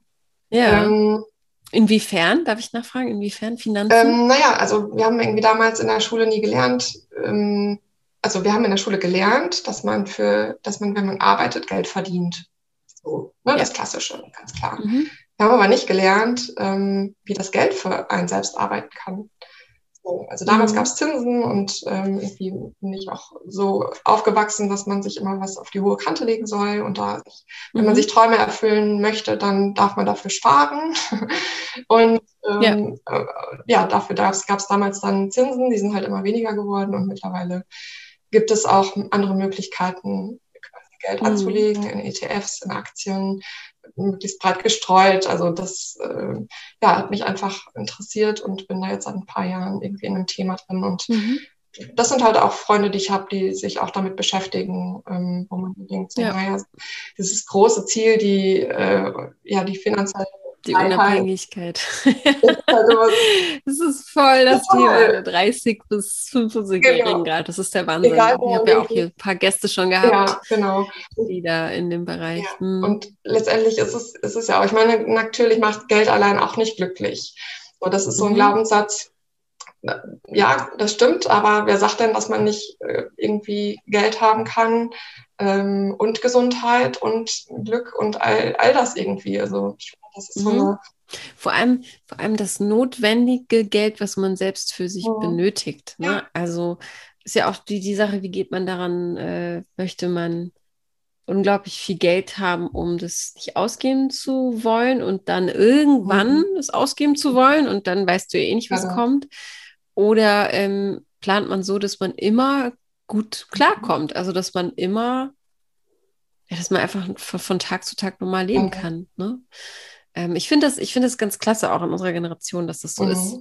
Ja. Ähm, Inwiefern, darf ich nachfragen, inwiefern Finanzen? Ähm, naja, also wir haben irgendwie damals in der Schule nie gelernt, ähm, also wir haben in der Schule gelernt, dass man für, dass man, wenn man arbeitet, Geld verdient. So, ne, ja. das Klassische, ganz klar. Mhm. Wir haben aber nicht gelernt, ähm, wie das Geld für einen selbst arbeiten kann. So, also damals mhm. gab es Zinsen und ähm, irgendwie bin ich auch so aufgewachsen, dass man sich immer was auf die hohe Kante legen soll. Und da, wenn mhm. man sich Träume erfüllen möchte, dann darf man dafür sparen. und ähm, ja. Äh, ja, dafür gab es damals dann Zinsen, die sind halt immer weniger geworden und mittlerweile gibt es auch andere Möglichkeiten, Geld mhm. anzulegen in ETFs, in Aktien, möglichst breit gestreut. Also das äh, ja, hat mich einfach interessiert und bin da jetzt seit ein paar Jahren irgendwie in einem Thema drin. Und mhm. das sind halt auch Freunde, die ich habe, die sich auch damit beschäftigen, ähm, wo man denkt, so, ja. naja, dieses große Ziel, die, äh, ja, die finanzielle die Unabhängigkeit. das ist voll das Thema. 30 bis 75-Jährigen genau. gerade. Das ist der Wahnsinn. Egal, ich habe ja auch hier ein paar Gäste schon gehabt, ja, genau. die da in dem Bereich. Ja. Hm. Und letztendlich ist es, ist es ja auch, ich meine, natürlich macht Geld allein auch nicht glücklich. Und das ist so ein mhm. Glaubenssatz, ja, das stimmt, aber wer sagt denn, dass man nicht äh, irgendwie Geld haben kann ähm, und Gesundheit und Glück und all, all das irgendwie? Also ich das ist so mhm. eine vor allem, vor allem das notwendige Geld, was man selbst für sich mhm. benötigt. Ne? Ja. Also ist ja auch die, die Sache, wie geht man daran, äh, möchte man unglaublich viel Geld haben, um das nicht ausgeben zu wollen und dann irgendwann mhm. es ausgeben zu wollen und dann weißt du ja eh nicht, was ja. kommt. Oder ähm, plant man so, dass man immer gut klarkommt, also dass man immer, ja, dass man einfach von, von Tag zu Tag normal leben mhm. kann. Ne? Ähm, ich finde das, ich finde das ganz klasse auch in unserer Generation, dass das so mhm. ist.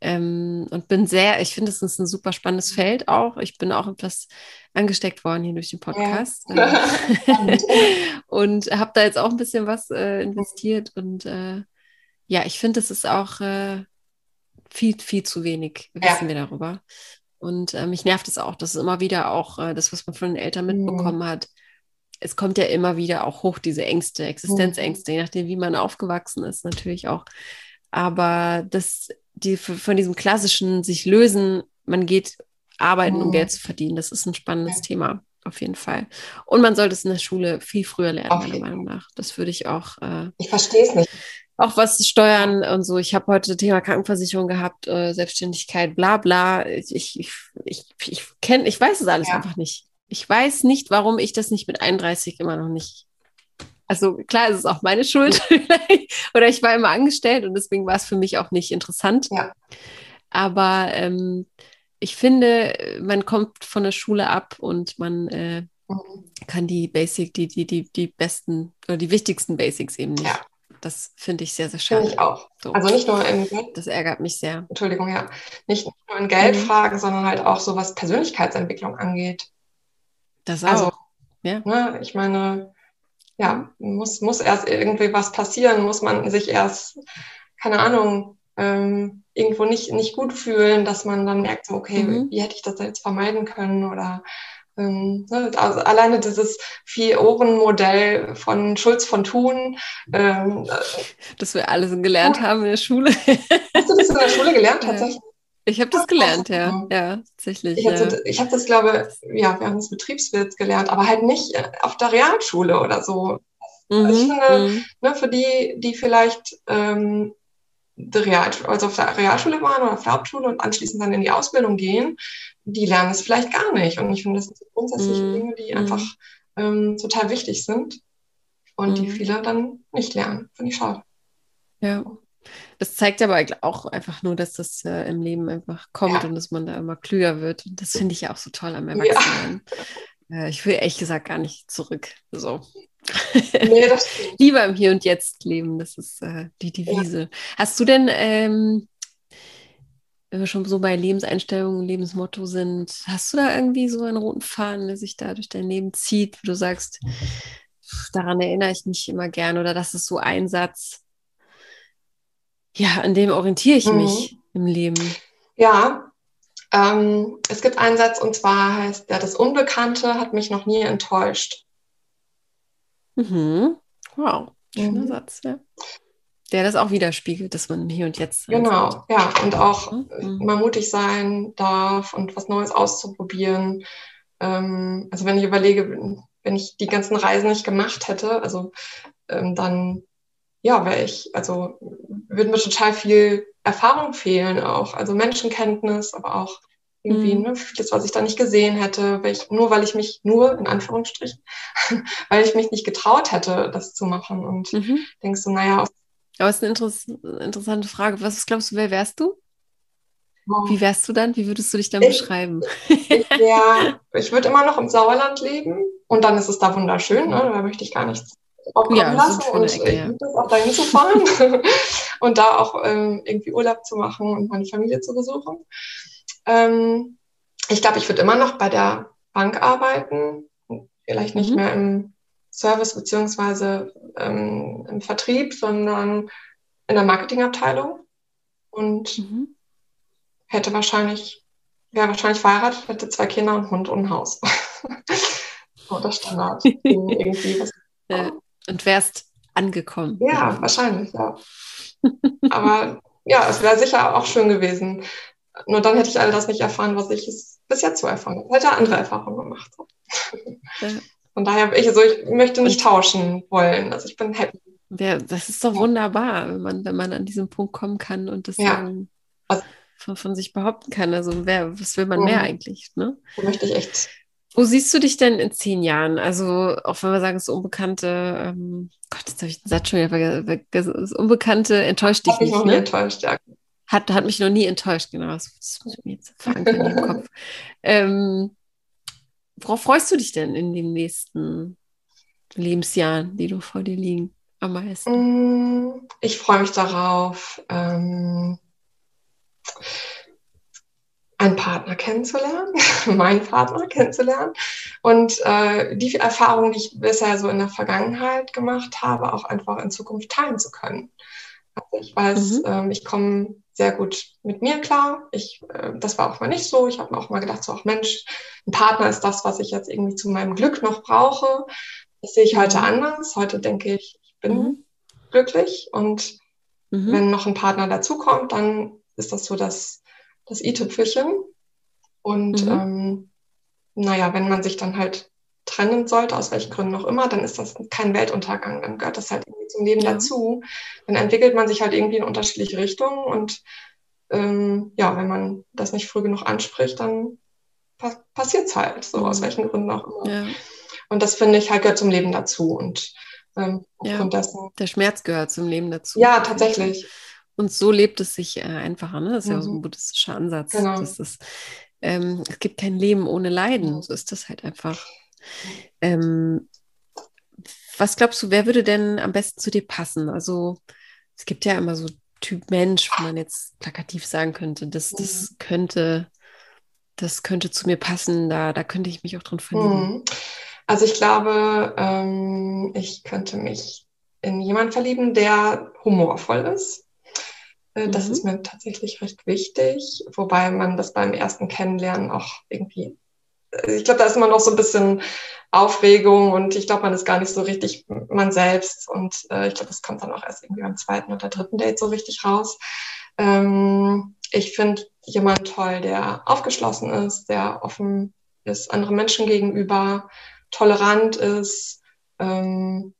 Ähm, und bin sehr, ich finde, es ist ein super spannendes Feld auch. Ich bin auch etwas angesteckt worden hier durch den Podcast ja. und habe da jetzt auch ein bisschen was äh, investiert. Und äh, ja, ich finde, es ist auch äh, viel, viel zu wenig, wissen ja. wir darüber. Und äh, mich nervt es auch, dass es immer wieder auch äh, das, was man von den Eltern mhm. mitbekommen mhm. hat, es kommt ja immer wieder auch hoch, diese Ängste, Existenzängste, je nachdem, wie man aufgewachsen ist, natürlich auch. Aber das, die von diesem klassischen sich lösen, man geht arbeiten, um Geld zu verdienen, das ist ein spannendes Thema, auf jeden Fall. Und man sollte es in der Schule viel früher lernen, okay. meiner Meinung nach. Das würde ich auch. Äh, ich verstehe es nicht. Auch was Steuern und so. Ich habe heute das Thema Krankenversicherung gehabt, äh, Selbstständigkeit, bla bla. Ich, ich, ich, ich, kenne, ich weiß es alles ja. einfach nicht. Ich weiß nicht, warum ich das nicht mit 31 immer noch nicht. Also klar, ist es auch meine Schuld. Oder ich war immer angestellt und deswegen war es für mich auch nicht interessant. Ja. Aber ähm, ich finde, man kommt von der Schule ab und man äh, mhm. kann die Basic, die, die, die, die besten oder die wichtigsten Basics eben nicht. Ja. Das finde ich sehr, sehr schade. Finde ich auch. So. Also nicht nur in Geld. Das ärgert mich sehr. Entschuldigung, ja. Nicht nur in Geldfragen, mhm. sondern halt auch so, was Persönlichkeitsentwicklung angeht. Das also, auch. Ja. Ne, ich meine, ja, muss, muss erst irgendwie was passieren, muss man sich erst, keine Ahnung, ähm, irgendwo nicht, nicht gut fühlen, dass man dann merkt, okay, mhm. wie hätte ich das jetzt vermeiden können oder ähm, ne, also alleine dieses Vier-Ohren-Modell von Schulz von Thun. Ähm, das wir alle so gelernt ja. haben in der Schule. Hast du das in der Schule gelernt tatsächlich? Ich habe das gelernt, ja. Ja, tatsächlich. Ich ja. habe ich hab das, glaube ja, wir haben das Betriebswirt gelernt, aber halt nicht äh, auf der Realschule oder so. Mhm, ich finde, mhm. ne, für die, die vielleicht ähm, die Real, also auf der Realschule waren oder auf der Hauptschule und anschließend dann in die Ausbildung gehen, die lernen es vielleicht gar nicht. Und ich finde, das sind grundsätzliche mhm. Dinge, die mhm. einfach ähm, total wichtig sind und die mhm. viele dann nicht lernen. Finde ich schade. Ja. Das zeigt aber auch einfach nur, dass das äh, im Leben einfach kommt ja. und dass man da immer klüger wird. Und das finde ich ja auch so toll am Erwachsenen. Ja. Äh, ich will ehrlich gesagt gar nicht zurück. So. Nee, Lieber im Hier und Jetzt leben, das ist äh, die Devise. Ja. Hast du denn, ähm, wenn wir schon so bei Lebenseinstellungen, Lebensmotto sind, hast du da irgendwie so einen roten Faden, der sich da durch dein Leben zieht, wo du sagst, daran erinnere ich mich immer gern oder das ist so ein Satz, ja, an dem orientiere ich mhm. mich im Leben. Ja, ähm, es gibt einen Satz und zwar heißt der, das Unbekannte hat mich noch nie enttäuscht. Mhm. Wow, schöner mhm. Satz, ja. Der das auch widerspiegelt, dass man hier und jetzt. Genau, hat. ja, und auch mhm. mal mutig sein darf und was Neues auszuprobieren. Ähm, also wenn ich überlege, wenn ich die ganzen Reisen nicht gemacht hätte, also ähm, dann ja, wäre ich, also würde mir total viel Erfahrung fehlen auch, also Menschenkenntnis, aber auch irgendwie, mhm. ne, vieles, was ich da nicht gesehen hätte, weil ich, nur weil ich mich, nur in Anführungsstrichen, weil ich mich nicht getraut hätte, das zu machen. Und mhm. denkst du, naja. Aber es ist eine Interess interessante Frage. Was glaubst du, wer wärst du? Oh. Wie wärst du dann? Wie würdest du dich dann ich, beschreiben? Ich, ja, ich würde immer noch im Sauerland leben und dann ist es da wunderschön, ne? da möchte ich gar nichts aufkommen ja, lassen und Ecke, liebe es auch dahin zu fahren und da auch ähm, irgendwie Urlaub zu machen und meine Familie zu besuchen. Ähm, ich glaube, ich würde immer noch bei der Bank arbeiten, vielleicht nicht mhm. mehr im Service beziehungsweise ähm, im Vertrieb, sondern in der Marketingabteilung und mhm. hätte wahrscheinlich, wäre wahrscheinlich verheiratet, hätte zwei Kinder, einen Hund und ein Haus. so das Standard. irgendwie was. Ja. Und wärst angekommen. Ja, wahrscheinlich, ja. Aber ja, es wäre sicher auch schön gewesen. Nur dann hätte ich all das nicht erfahren, was ich bis jetzt so erfahren habe. Hätte andere Erfahrungen gemacht. Ja. Von daher, ich, also ich möchte nicht tauschen wollen. Also ich bin happy. Ja, das ist doch wunderbar, wenn man, wenn man an diesen Punkt kommen kann und das ja. also, von, von, sich behaupten kann. Also wer, was will man mehr eigentlich? Ne? Da möchte ich echt wo siehst du dich denn in zehn Jahren? Also, auch wenn wir sagen, das Unbekannte, ähm, Gott, jetzt habe ich den Satz schon wieder vergessen. Das Unbekannte enttäuscht dich hat nicht. Mich noch ne? nie enttäuscht, ja. Hat, hat mich noch nie enttäuscht, genau. Das, das muss ich mir jetzt verankern im Kopf. Ähm, worauf freust du dich denn in den nächsten Lebensjahren, die du vor dir liegen, am meisten? Mm, ich freue mich darauf, ähm, einen Partner kennenzulernen, meinen Partner kennenzulernen und äh, die Erfahrungen, die ich bisher so in der Vergangenheit gemacht habe, auch einfach in Zukunft teilen zu können. Also ich weiß, mhm. ähm, ich komme sehr gut mit mir klar. Ich, äh, das war auch mal nicht so. Ich habe mir auch mal gedacht, so auch Mensch, ein Partner ist das, was ich jetzt irgendwie zu meinem Glück noch brauche. Das sehe ich heute mhm. anders. Heute denke ich, ich bin mhm. glücklich und mhm. wenn noch ein Partner dazukommt, dann ist das so, dass das i-Tüpfelchen. Und mhm. ähm, naja, wenn man sich dann halt trennen sollte, aus welchen Gründen auch immer, dann ist das kein Weltuntergang. Dann gehört das halt irgendwie zum Leben ja. dazu. Dann entwickelt man sich halt irgendwie in unterschiedliche Richtungen und ähm, ja, wenn man das nicht früh genug anspricht, dann pa passiert es halt, so mhm. aus welchen Gründen auch immer. Ja. Und das finde ich halt gehört zum Leben dazu. Und ähm, aufgrund ja, dessen. Der Schmerz gehört zum Leben dazu. Ja, tatsächlich. Und so lebt es sich äh, einfacher. Ne? Das ist mhm. ja auch so ein buddhistischer Ansatz. Genau. Ist, ähm, es gibt kein Leben ohne Leiden. So ist das halt einfach. Ähm, was glaubst du, wer würde denn am besten zu dir passen? Also es gibt ja immer so Typ Mensch, wo man jetzt plakativ sagen könnte, das, das mhm. könnte, das könnte zu mir passen, da, da könnte ich mich auch drin verlieben. Mhm. Also ich glaube, ähm, ich könnte mich in jemanden verlieben, der humorvoll ist. Äh, das mhm. ist mir tatsächlich recht wichtig, wobei man das beim ersten Kennenlernen auch irgendwie, äh, ich glaube, da ist immer noch so ein bisschen Aufregung und ich glaube, man ist gar nicht so richtig man selbst und äh, ich glaube, das kommt dann auch erst irgendwie beim zweiten oder dritten Date so richtig raus. Ähm, ich finde jemand toll, der aufgeschlossen ist, der offen ist anderen Menschen gegenüber, tolerant ist, ähm,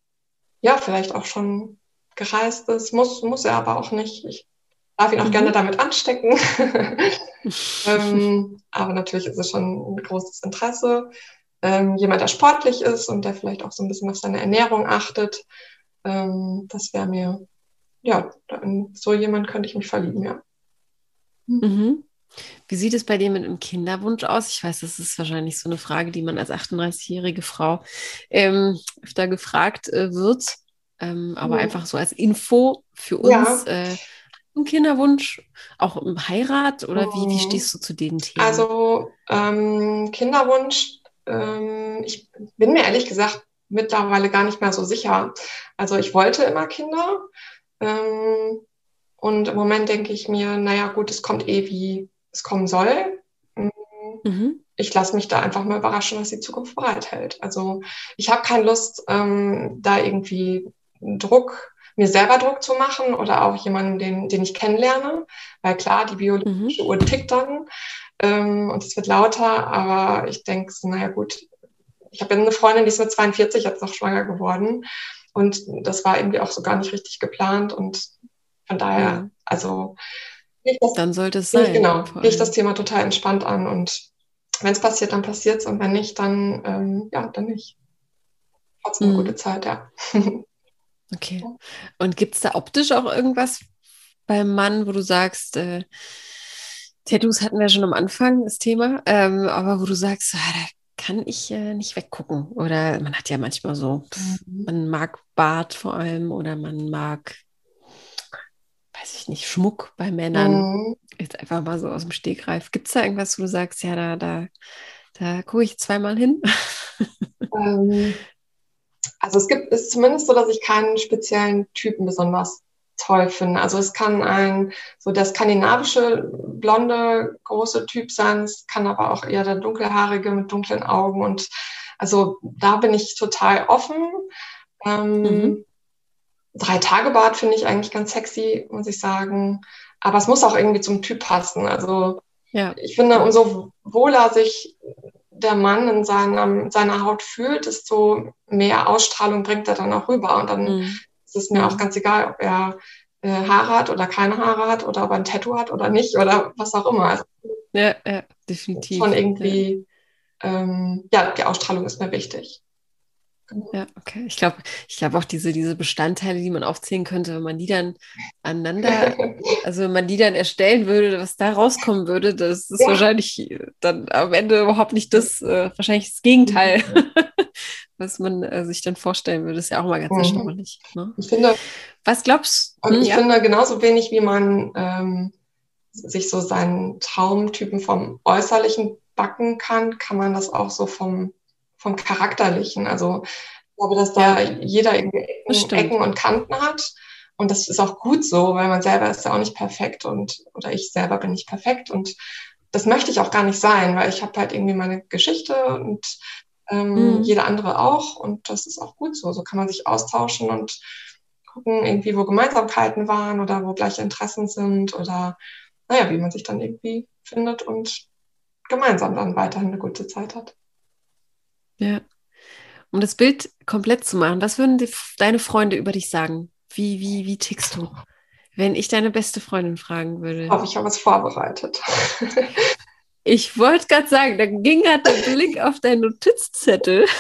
ja, vielleicht auch schon gereist ist, muss, muss er aber auch nicht. Ich darf ihn auch mhm. gerne damit anstecken. ähm, aber natürlich ist es schon ein großes Interesse. Ähm, jemand, der sportlich ist und der vielleicht auch so ein bisschen auf seine Ernährung achtet. Ähm, das wäre mir, ja, so jemand könnte ich mich verlieben, ja. Mhm. Wie sieht es bei dir mit einem Kinderwunsch aus? Ich weiß, das ist wahrscheinlich so eine Frage, die man als 38-jährige Frau ähm, öfter gefragt äh, wird. Ähm, aber mhm. einfach so als Info für uns. Ja. Äh, ein Kinderwunsch, auch im Heirat oder wie, wie mhm. stehst du zu den Themen? Also ähm, Kinderwunsch, ähm, ich bin mir ehrlich gesagt mittlerweile gar nicht mehr so sicher. Also ich wollte immer Kinder ähm, und im Moment denke ich mir, naja gut, es kommt eh wie es kommen soll. Mhm. Ich lasse mich da einfach mal überraschen, was die Zukunft bereithält. Also ich habe keine Lust, ähm, da irgendwie Druck, mir selber Druck zu machen oder auch jemanden, den, den ich kennenlerne. Weil klar, die biologische mhm. Uhr tickt dann ähm, und es wird lauter, aber ich denke, naja gut, ich habe eine Freundin, die ist mit 42 jetzt noch schwanger geworden. Und das war irgendwie auch so gar nicht richtig geplant. Und von daher, ja. also das, dann sollte es sein. Genau, gehe ich das Thema total entspannt an und wenn es passiert, dann passiert es und wenn nicht, dann ähm, ja, dann nicht. Trotzdem eine mhm. gute Zeit, ja. okay. Und gibt es da optisch auch irgendwas beim Mann, wo du sagst, äh, Tattoos hatten wir schon am Anfang, das Thema, ähm, aber wo du sagst, ah, da kann ich äh, nicht weggucken. Oder man hat ja manchmal so, mhm. man mag Bart vor allem oder man mag weiß ich nicht, Schmuck bei Männern. Mhm. Jetzt einfach mal so aus dem Stegreif. Gibt es da irgendwas, wo du sagst, ja, da, da, da gucke ich zweimal hin? Ähm, also es gibt, ist zumindest so, dass ich keinen speziellen Typen besonders toll finde. Also es kann ein, so der skandinavische, blonde, große Typ sein, es kann aber auch eher der dunkelhaarige mit dunklen Augen und also da bin ich total offen. Ähm, mhm. Drei-Tage-Bad finde ich eigentlich ganz sexy, muss ich sagen. Aber es muss auch irgendwie zum Typ passen. Also ja. ich finde, umso wohler sich der Mann in seiner, seiner Haut fühlt, desto mehr Ausstrahlung bringt er dann auch rüber. Und dann mhm. ist es mir auch ganz egal, ob er äh, Haare hat oder keine Haare hat oder ob er ein Tattoo hat oder nicht oder was auch immer. Also, ja, ja, definitiv. Schon irgendwie, ja. Ähm, ja, die Ausstrahlung ist mir wichtig. Ja, okay. Ich glaube, ich glaube auch diese, diese Bestandteile, die man aufzählen könnte, wenn man die dann aneinander, also wenn man die dann erstellen würde, was da rauskommen würde, das ist ja. wahrscheinlich dann am Ende überhaupt nicht das, äh, wahrscheinlich das Gegenteil, was man äh, sich dann vorstellen würde. Das ist ja auch mal ganz mhm. erstaunlich. Ne? Ich finde, was glaubst du? Hm, ich ja? finde genauso wenig, wie man ähm, sich so seinen Traumtypen vom Äußerlichen backen kann, kann man das auch so vom vom Charakterlichen. Also ich glaube, dass da ja, jeder Ecken, Ecken und Kanten hat. Und das ist auch gut so, weil man selber ist ja auch nicht perfekt und oder ich selber bin nicht perfekt und das möchte ich auch gar nicht sein, weil ich habe halt irgendwie meine Geschichte und ähm, mhm. jeder andere auch und das ist auch gut so. So kann man sich austauschen und gucken irgendwie, wo Gemeinsamkeiten waren oder wo gleiche Interessen sind oder naja, wie man sich dann irgendwie findet und gemeinsam dann weiterhin eine gute Zeit hat. Ja. Um das Bild komplett zu machen, was würden die, deine Freunde über dich sagen? Wie, wie, wie tickst du? Wenn ich deine beste Freundin fragen würde. Habe ich ja was vorbereitet. ich wollte gerade sagen, da ging gerade der Blick auf deinen Notizzettel.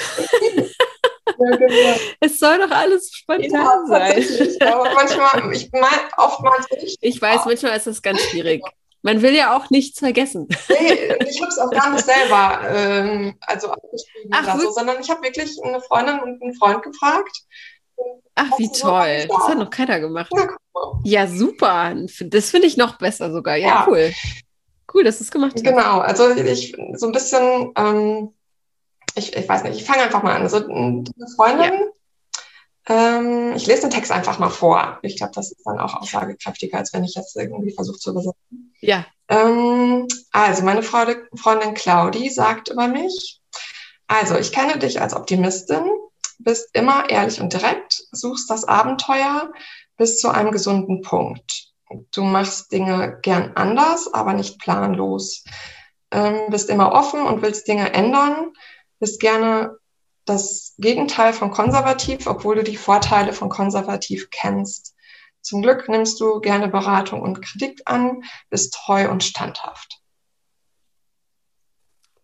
Ja, genau. Es soll doch alles spontan ja, sein. Aber manchmal, ich meine, oftmals nicht. Ich weiß, manchmal ist das ganz schwierig. Man will ja auch nichts vergessen. Nee, ich habe es auch gar nicht selber ähm, also aufgeschrieben Ach, oder so, sondern ich habe wirklich eine Freundin und einen Freund gefragt. Ach, wie toll. Das hat noch keiner gemacht. Ja, ja super. Das finde ich noch besser sogar. Ja, ja, cool. Cool, dass du es gemacht hast. Genau, also ich so ein bisschen, ähm, ich, ich weiß nicht, ich fange einfach mal an. Also eine Freundin, ja. Ähm, ich lese den Text einfach mal vor. Ich glaube, das ist dann auch aussagekräftiger, als wenn ich jetzt irgendwie versuche zu übersetzen. Ja. Ähm, also, meine Freundin Claudi sagt über mich, also, ich kenne dich als Optimistin, bist immer ehrlich und direkt, suchst das Abenteuer bis zu einem gesunden Punkt. du machst Dinge gern anders, aber nicht planlos. Ähm, bist immer offen und willst Dinge ändern, bist gerne das Gegenteil von konservativ, obwohl du die Vorteile von konservativ kennst. Zum Glück nimmst du gerne Beratung und Kritik an, bist treu und standhaft.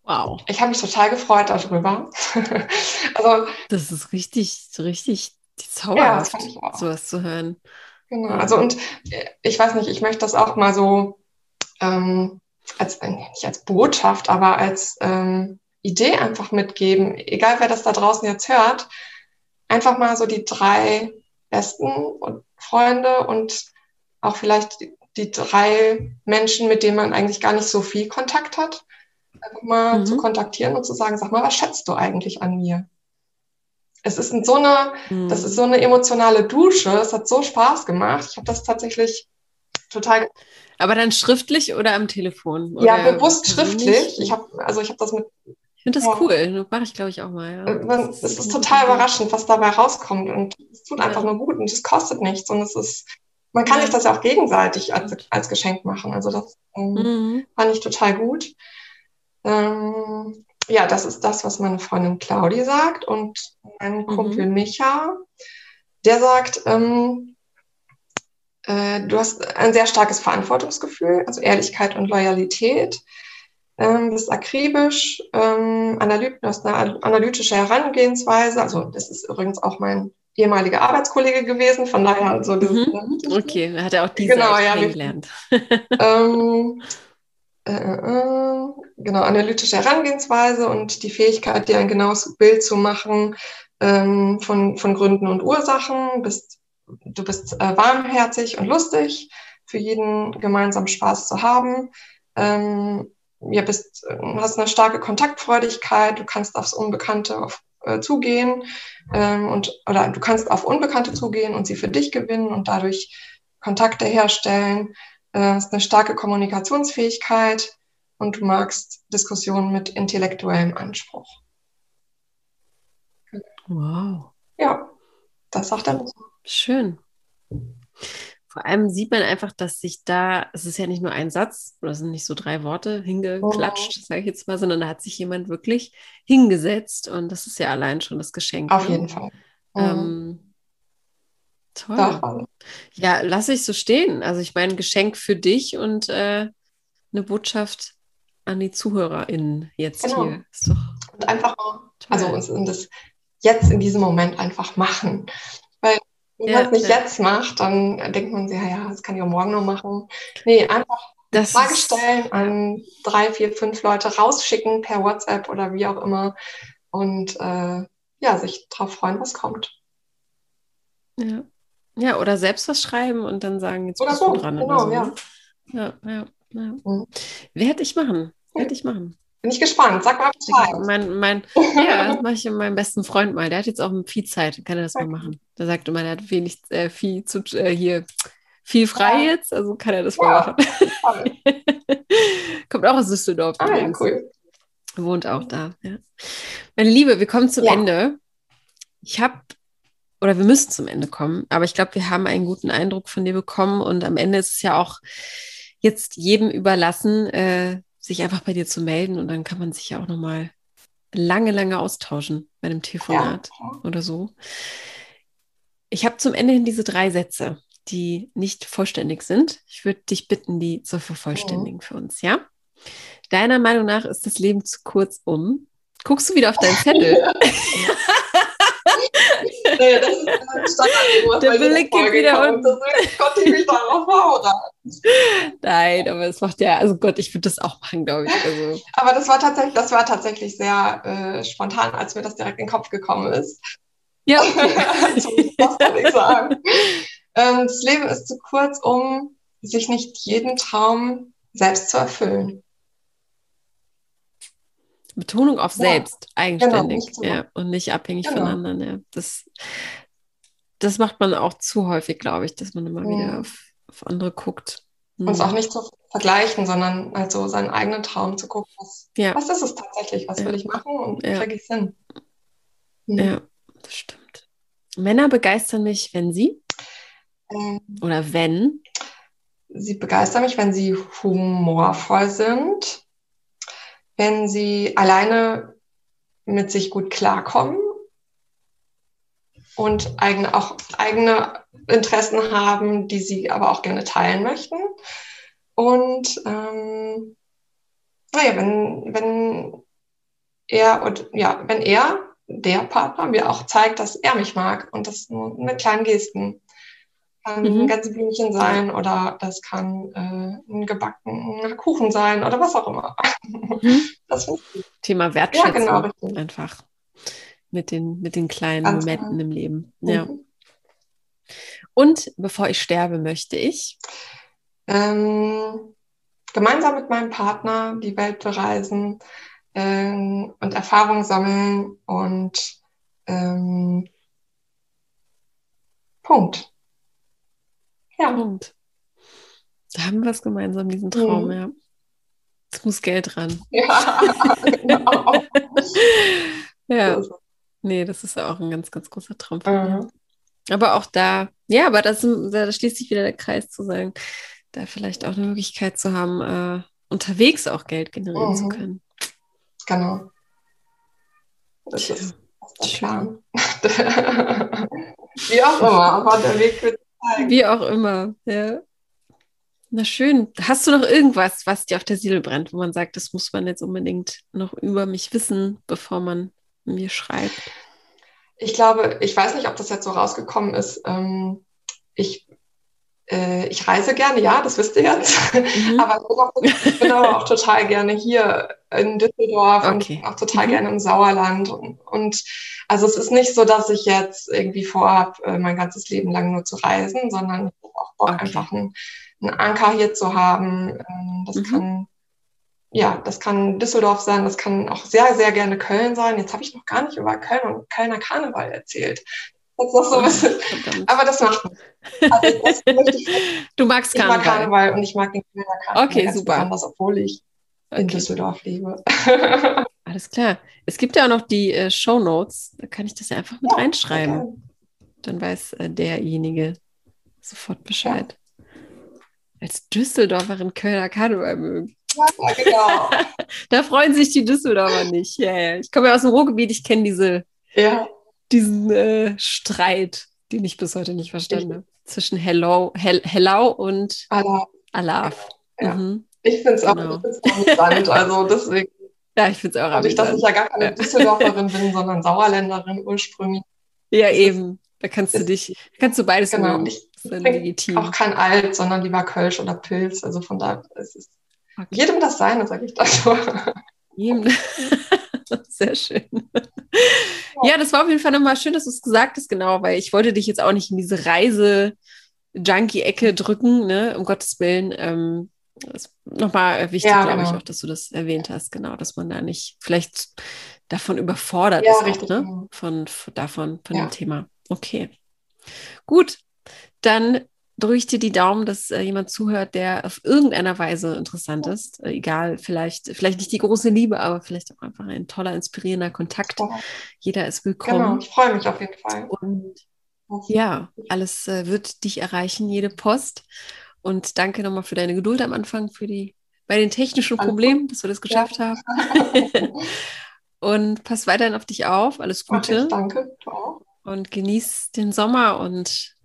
Wow. Ich habe mich total gefreut darüber. also, das ist richtig, richtig zauberhaft, ja, sowas zu hören. Genau, also und ich weiß nicht, ich möchte das auch mal so ähm, als, äh, nicht als Botschaft, aber als ähm, Idee einfach mitgeben, egal wer das da draußen jetzt hört, einfach mal so die drei besten Freunde und auch vielleicht die, drei Menschen, mit denen man eigentlich gar nicht so viel Kontakt hat, einfach mal mhm. zu kontaktieren und zu sagen, sag mal, was schätzt du eigentlich an mir? Es ist so eine, mhm. das ist so eine emotionale Dusche. Es hat so Spaß gemacht. Ich habe das tatsächlich total. Aber dann schriftlich oder am Telefon? Oder ja, bewusst schriftlich. Ich habe, also ich habe das mit. Ich finde das ja. cool. Mache ich, glaube ich, auch mal. Ja. Äh, es ist, ist total überraschend, was dabei rauskommt. Und es tut einfach nur gut und es kostet nichts. Und es ist, man kann sich das ja auch gegenseitig als, als Geschenk machen. Also das ähm, mhm. fand ich total gut. Ähm, ja, das ist das, was meine Freundin Claudi sagt. Und mein mhm. Kumpel Micha, der sagt, ähm, äh, du hast ein sehr starkes Verantwortungsgefühl, also Ehrlichkeit und Loyalität. Ähm, bist akribisch, ähm, analyt, du hast eine analytische Herangehensweise. Also das ist übrigens auch mein ehemaliger Arbeitskollege gewesen, von daher so dieses. Mhm. Okay, hat er auch diese genau, ja, kennengelernt. ähm, äh, äh, genau, analytische Herangehensweise und die Fähigkeit, dir ein genaues Bild zu machen ähm, von, von Gründen und Ursachen. Bist, du bist äh, warmherzig und lustig, für jeden gemeinsam Spaß zu haben. Ähm, ja, bist, hast eine starke Kontaktfreudigkeit, du kannst aufs Unbekannte auf, äh, zugehen ähm, und oder du kannst auf Unbekannte zugehen und sie für dich gewinnen und dadurch Kontakte herstellen äh, hast eine starke Kommunikationsfähigkeit und du magst Diskussionen mit intellektuellem Anspruch. Wow. Ja, das sagt er. Schön. Vor allem sieht man einfach, dass sich da, es ist ja nicht nur ein Satz oder es sind nicht so drei Worte hingeklatscht, oh. sage ich jetzt mal, sondern da hat sich jemand wirklich hingesetzt und das ist ja allein schon das Geschenk. Auf ne? jeden Fall. Ähm, Toll. Davon. Ja, lass ich so stehen. Also ich meine, ein Geschenk für dich und äh, eine Botschaft an die ZuhörerInnen jetzt genau. hier. Ist doch und einfach, also und das jetzt in diesem Moment einfach machen. Wenn ja, man es nicht ja. jetzt macht, dann denkt man sich, ja, das kann ich auch morgen noch machen. Nee, einfach das Frage stellen, an drei, vier, fünf Leute rausschicken per WhatsApp oder wie auch immer und äh, ja, sich darauf freuen, was kommt. Ja. Ja, oder selbst was schreiben und dann sagen, jetzt oder bist so, du dran. Genau, so, ja. Ne? Ja, ja, ja. Mhm. Werde ich machen. Werde ich machen. Bin ich gespannt. Sag mal Bescheid. Mein, mein, ja, das mache ich meinem besten Freund mal. Der hat jetzt auch viel Zeit. Kann er das okay. mal machen? Der sagt immer, der hat wenig, äh, viel zu, äh, hier, viel frei ja. jetzt. Also kann er das ja. mal machen. Kommt auch aus Düsseldorf. Ah, ja, cool. Wohnt auch da. Ja. Meine Liebe, wir kommen zum Ende. Ich habe oder wir müssen zum Ende kommen. Aber ich glaube, wir haben einen guten Eindruck von dir bekommen und am Ende ist es ja auch jetzt jedem überlassen, äh, sich einfach bei dir zu melden und dann kann man sich ja auch nochmal lange, lange austauschen bei einem Telefonat ja. oder so. Ich habe zum Ende hin diese drei Sätze, die nicht vollständig sind. Ich würde dich bitten, die zu vervollständigen oh. für uns, ja? Deiner Meinung nach ist das Leben zu kurz um. Guckst du wieder auf deinen Zettel? nee, das ist ein Der Blick geht wieder unten. Deswegen konnte ich mich darauf vorbereiten. Nein, aber es macht ja, also Gott, ich würde das auch machen, glaube ich. Also. Aber das war tatsächlich, das war tatsächlich sehr äh, spontan, als mir das direkt in den Kopf gekommen ist. Ja, okay. das kann ich sagen. Ähm, das Leben ist zu kurz, um sich nicht jeden Traum selbst zu erfüllen. Betonung auf ja, selbst, eigenständig genau, ja, und nicht abhängig genau. von anderen. Ja. Das, das macht man auch zu häufig, glaube ich, dass man immer wieder auf, auf andere guckt. Und es hm. auch nicht zu vergleichen, sondern also seinen eigenen Traum zu gucken, was, was ist es tatsächlich, was will ich machen und ja. kriege ich Sinn. Mhm. Ja, das stimmt. Männer begeistern mich, wenn sie ähm, oder wenn sie begeistern mich, wenn sie humorvoll sind, wenn sie alleine mit sich gut klarkommen und eigene, auch eigene Interessen haben, die sie aber auch gerne teilen möchten. Und ähm, naja, wenn, wenn er und ja, wenn er, der Partner, mir auch zeigt, dass er mich mag und das nur mit kleinen Gesten. Kann mhm. ein ganzes Blümchen sein oder das kann äh, ein gebackener Kuchen sein oder was auch immer. Mhm. Das Thema Wertschätzung. Ja, genau. Einfach mit den, mit den kleinen Ganz Momenten klar. im Leben. Mhm. Ja. Und bevor ich sterbe, möchte ich ähm, gemeinsam mit meinem Partner die Welt bereisen ähm, und Erfahrungen sammeln und ähm, Punkt. Ja. Punkt. Da haben wir es gemeinsam, diesen Traum, mhm. ja. Es muss Geld ran. Ja, genau. ja. Nee, das ist auch ein ganz, ganz großer Traum von mhm. mir. Aber auch da, ja, aber das, da schließt sich wieder der Kreis zu sagen, da vielleicht auch eine Möglichkeit zu haben, äh, unterwegs auch Geld generieren mhm. zu können. Genau. Das Tja. ist der Plan. Wie auch immer, aber der Weg wird. Wie auch immer, ja. Na schön. Hast du noch irgendwas, was dir auf der Seele brennt, wo man sagt, das muss man jetzt unbedingt noch über mich wissen, bevor man mir schreibt? Ich glaube, ich weiß nicht, ob das jetzt so rausgekommen ist. Ähm, ich äh, ich reise gerne, ja, das wisst ihr jetzt. Mhm. aber ich bin aber auch total gerne hier in Düsseldorf okay. und auch total mhm. gerne im Sauerland. Und, und, also es ist nicht so, dass ich jetzt irgendwie vorhabe, äh, mein ganzes Leben lang nur zu reisen, sondern ich habe auch Bock, okay. einfach einen, einen, Anker hier zu haben. Ähm, das mhm. kann ja, das kann Düsseldorf sein, das kann auch sehr, sehr gerne Köln sein. Jetzt habe ich noch gar nicht über Köln und Kölner Karneval erzählt. Jetzt noch so bisschen. Aber das macht nichts. Also du magst Karneval. Ich mag Karneval und ich mag den Kölner Karneval okay, super. besonders, obwohl ich okay. in Düsseldorf lebe. Alles klar. Es gibt ja auch noch die äh, Show Notes. Da kann ich das ja einfach mit ja, reinschreiben. Okay. Dann weiß äh, derjenige sofort Bescheid. Ja. Als Düsseldorferin Kölner Karneval mögen. Ja, genau. da freuen sich die Düsseldorfer nicht. Ja, ja. Ich komme ja aus dem Ruhrgebiet, ich kenne diese ja diesen äh, Streit, den ich bis heute nicht verstanden habe, zwischen Hello, Hel Hello und Alaf. Alaf. Ja. Mhm. Ich finde es auch, genau. amüsant, also deswegen. Ja, ich finde es auch Dadurch, dass ich ja gar keine Düsseldorferin bin, sondern Sauerländerin ursprünglich. Ja, eben. Da kannst du dich, kannst du beides genau. machen. Ich legitim. auch kein Alt, sondern lieber Kölsch oder Pilz. Also von daher ist es okay. jedem das Seine, sage ich dazu. Jedem. Sehr schön. Ja, das war auf jeden Fall nochmal schön, dass du es gesagt hast, genau, weil ich wollte dich jetzt auch nicht in diese Reise-Junkie-Ecke drücken, ne, um Gottes Willen. Ähm, das ist nochmal wichtig, ja, glaube genau. ich, auch, dass du das erwähnt hast, genau, dass man da nicht vielleicht davon überfordert ja, ist, richtig, auch, ne? Genau. Von, von, davon, von ja. dem Thema. Okay. Gut, dann drücke ich dir die Daumen, dass äh, jemand zuhört, der auf irgendeiner Weise interessant ist. Äh, egal, vielleicht, vielleicht nicht die große Liebe, aber vielleicht auch einfach ein toller, inspirierender Kontakt. Ja. Jeder ist willkommen. Genau, ich freue mich auf jeden Fall. Und ja, alles äh, wird dich erreichen, jede Post. Und danke nochmal für deine Geduld am Anfang, für die bei den technischen alles Problemen, gut. dass wir das geschafft ja. haben. und pass weiterhin auf dich auf. Alles Gute. Okay, danke. Und genieß den Sommer und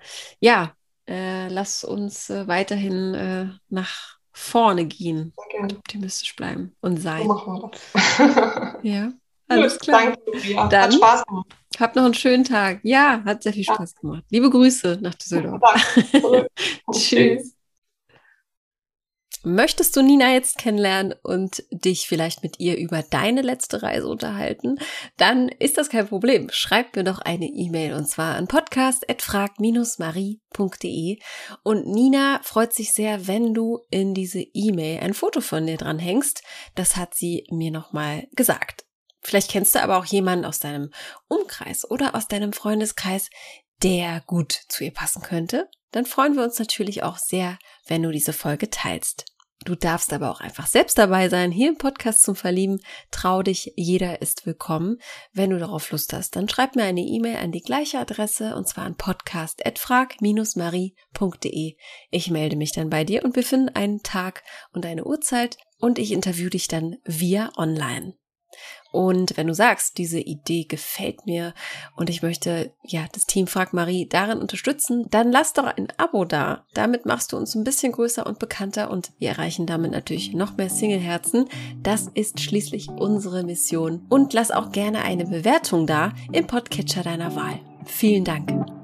ja, äh, lass uns äh, weiterhin äh, nach vorne gehen und optimistisch bleiben und sein. So machen wir das. ja, alles klar. Danke dir. Dann, hat Spaß gemacht. Habt noch einen schönen Tag. Ja, hat sehr viel Spaß gemacht. Liebe Grüße nach Düsseldorf. Tschüss. Möchtest du Nina jetzt kennenlernen und dich vielleicht mit ihr über deine letzte Reise unterhalten? Dann ist das kein Problem. Schreib mir doch eine E-Mail und zwar an podcast.frag-marie.de und Nina freut sich sehr, wenn du in diese E-Mail ein Foto von dir dranhängst. Das hat sie mir nochmal gesagt. Vielleicht kennst du aber auch jemanden aus deinem Umkreis oder aus deinem Freundeskreis, der gut zu ihr passen könnte. Dann freuen wir uns natürlich auch sehr, wenn du diese Folge teilst. Du darfst aber auch einfach selbst dabei sein, hier im Podcast zum Verlieben. Trau dich, jeder ist willkommen. Wenn du darauf Lust hast, dann schreib mir eine E-Mail an die gleiche Adresse und zwar an podcast.frag-marie.de. Ich melde mich dann bei dir und wir finden einen Tag und eine Uhrzeit und ich interview dich dann via online. Und wenn du sagst, diese Idee gefällt mir und ich möchte ja das Team Frag Marie darin unterstützen, dann lass doch ein Abo da. Damit machst du uns ein bisschen größer und bekannter und wir erreichen damit natürlich noch mehr Singleherzen. Das ist schließlich unsere Mission. Und lass auch gerne eine Bewertung da im Podcatcher deiner Wahl. Vielen Dank.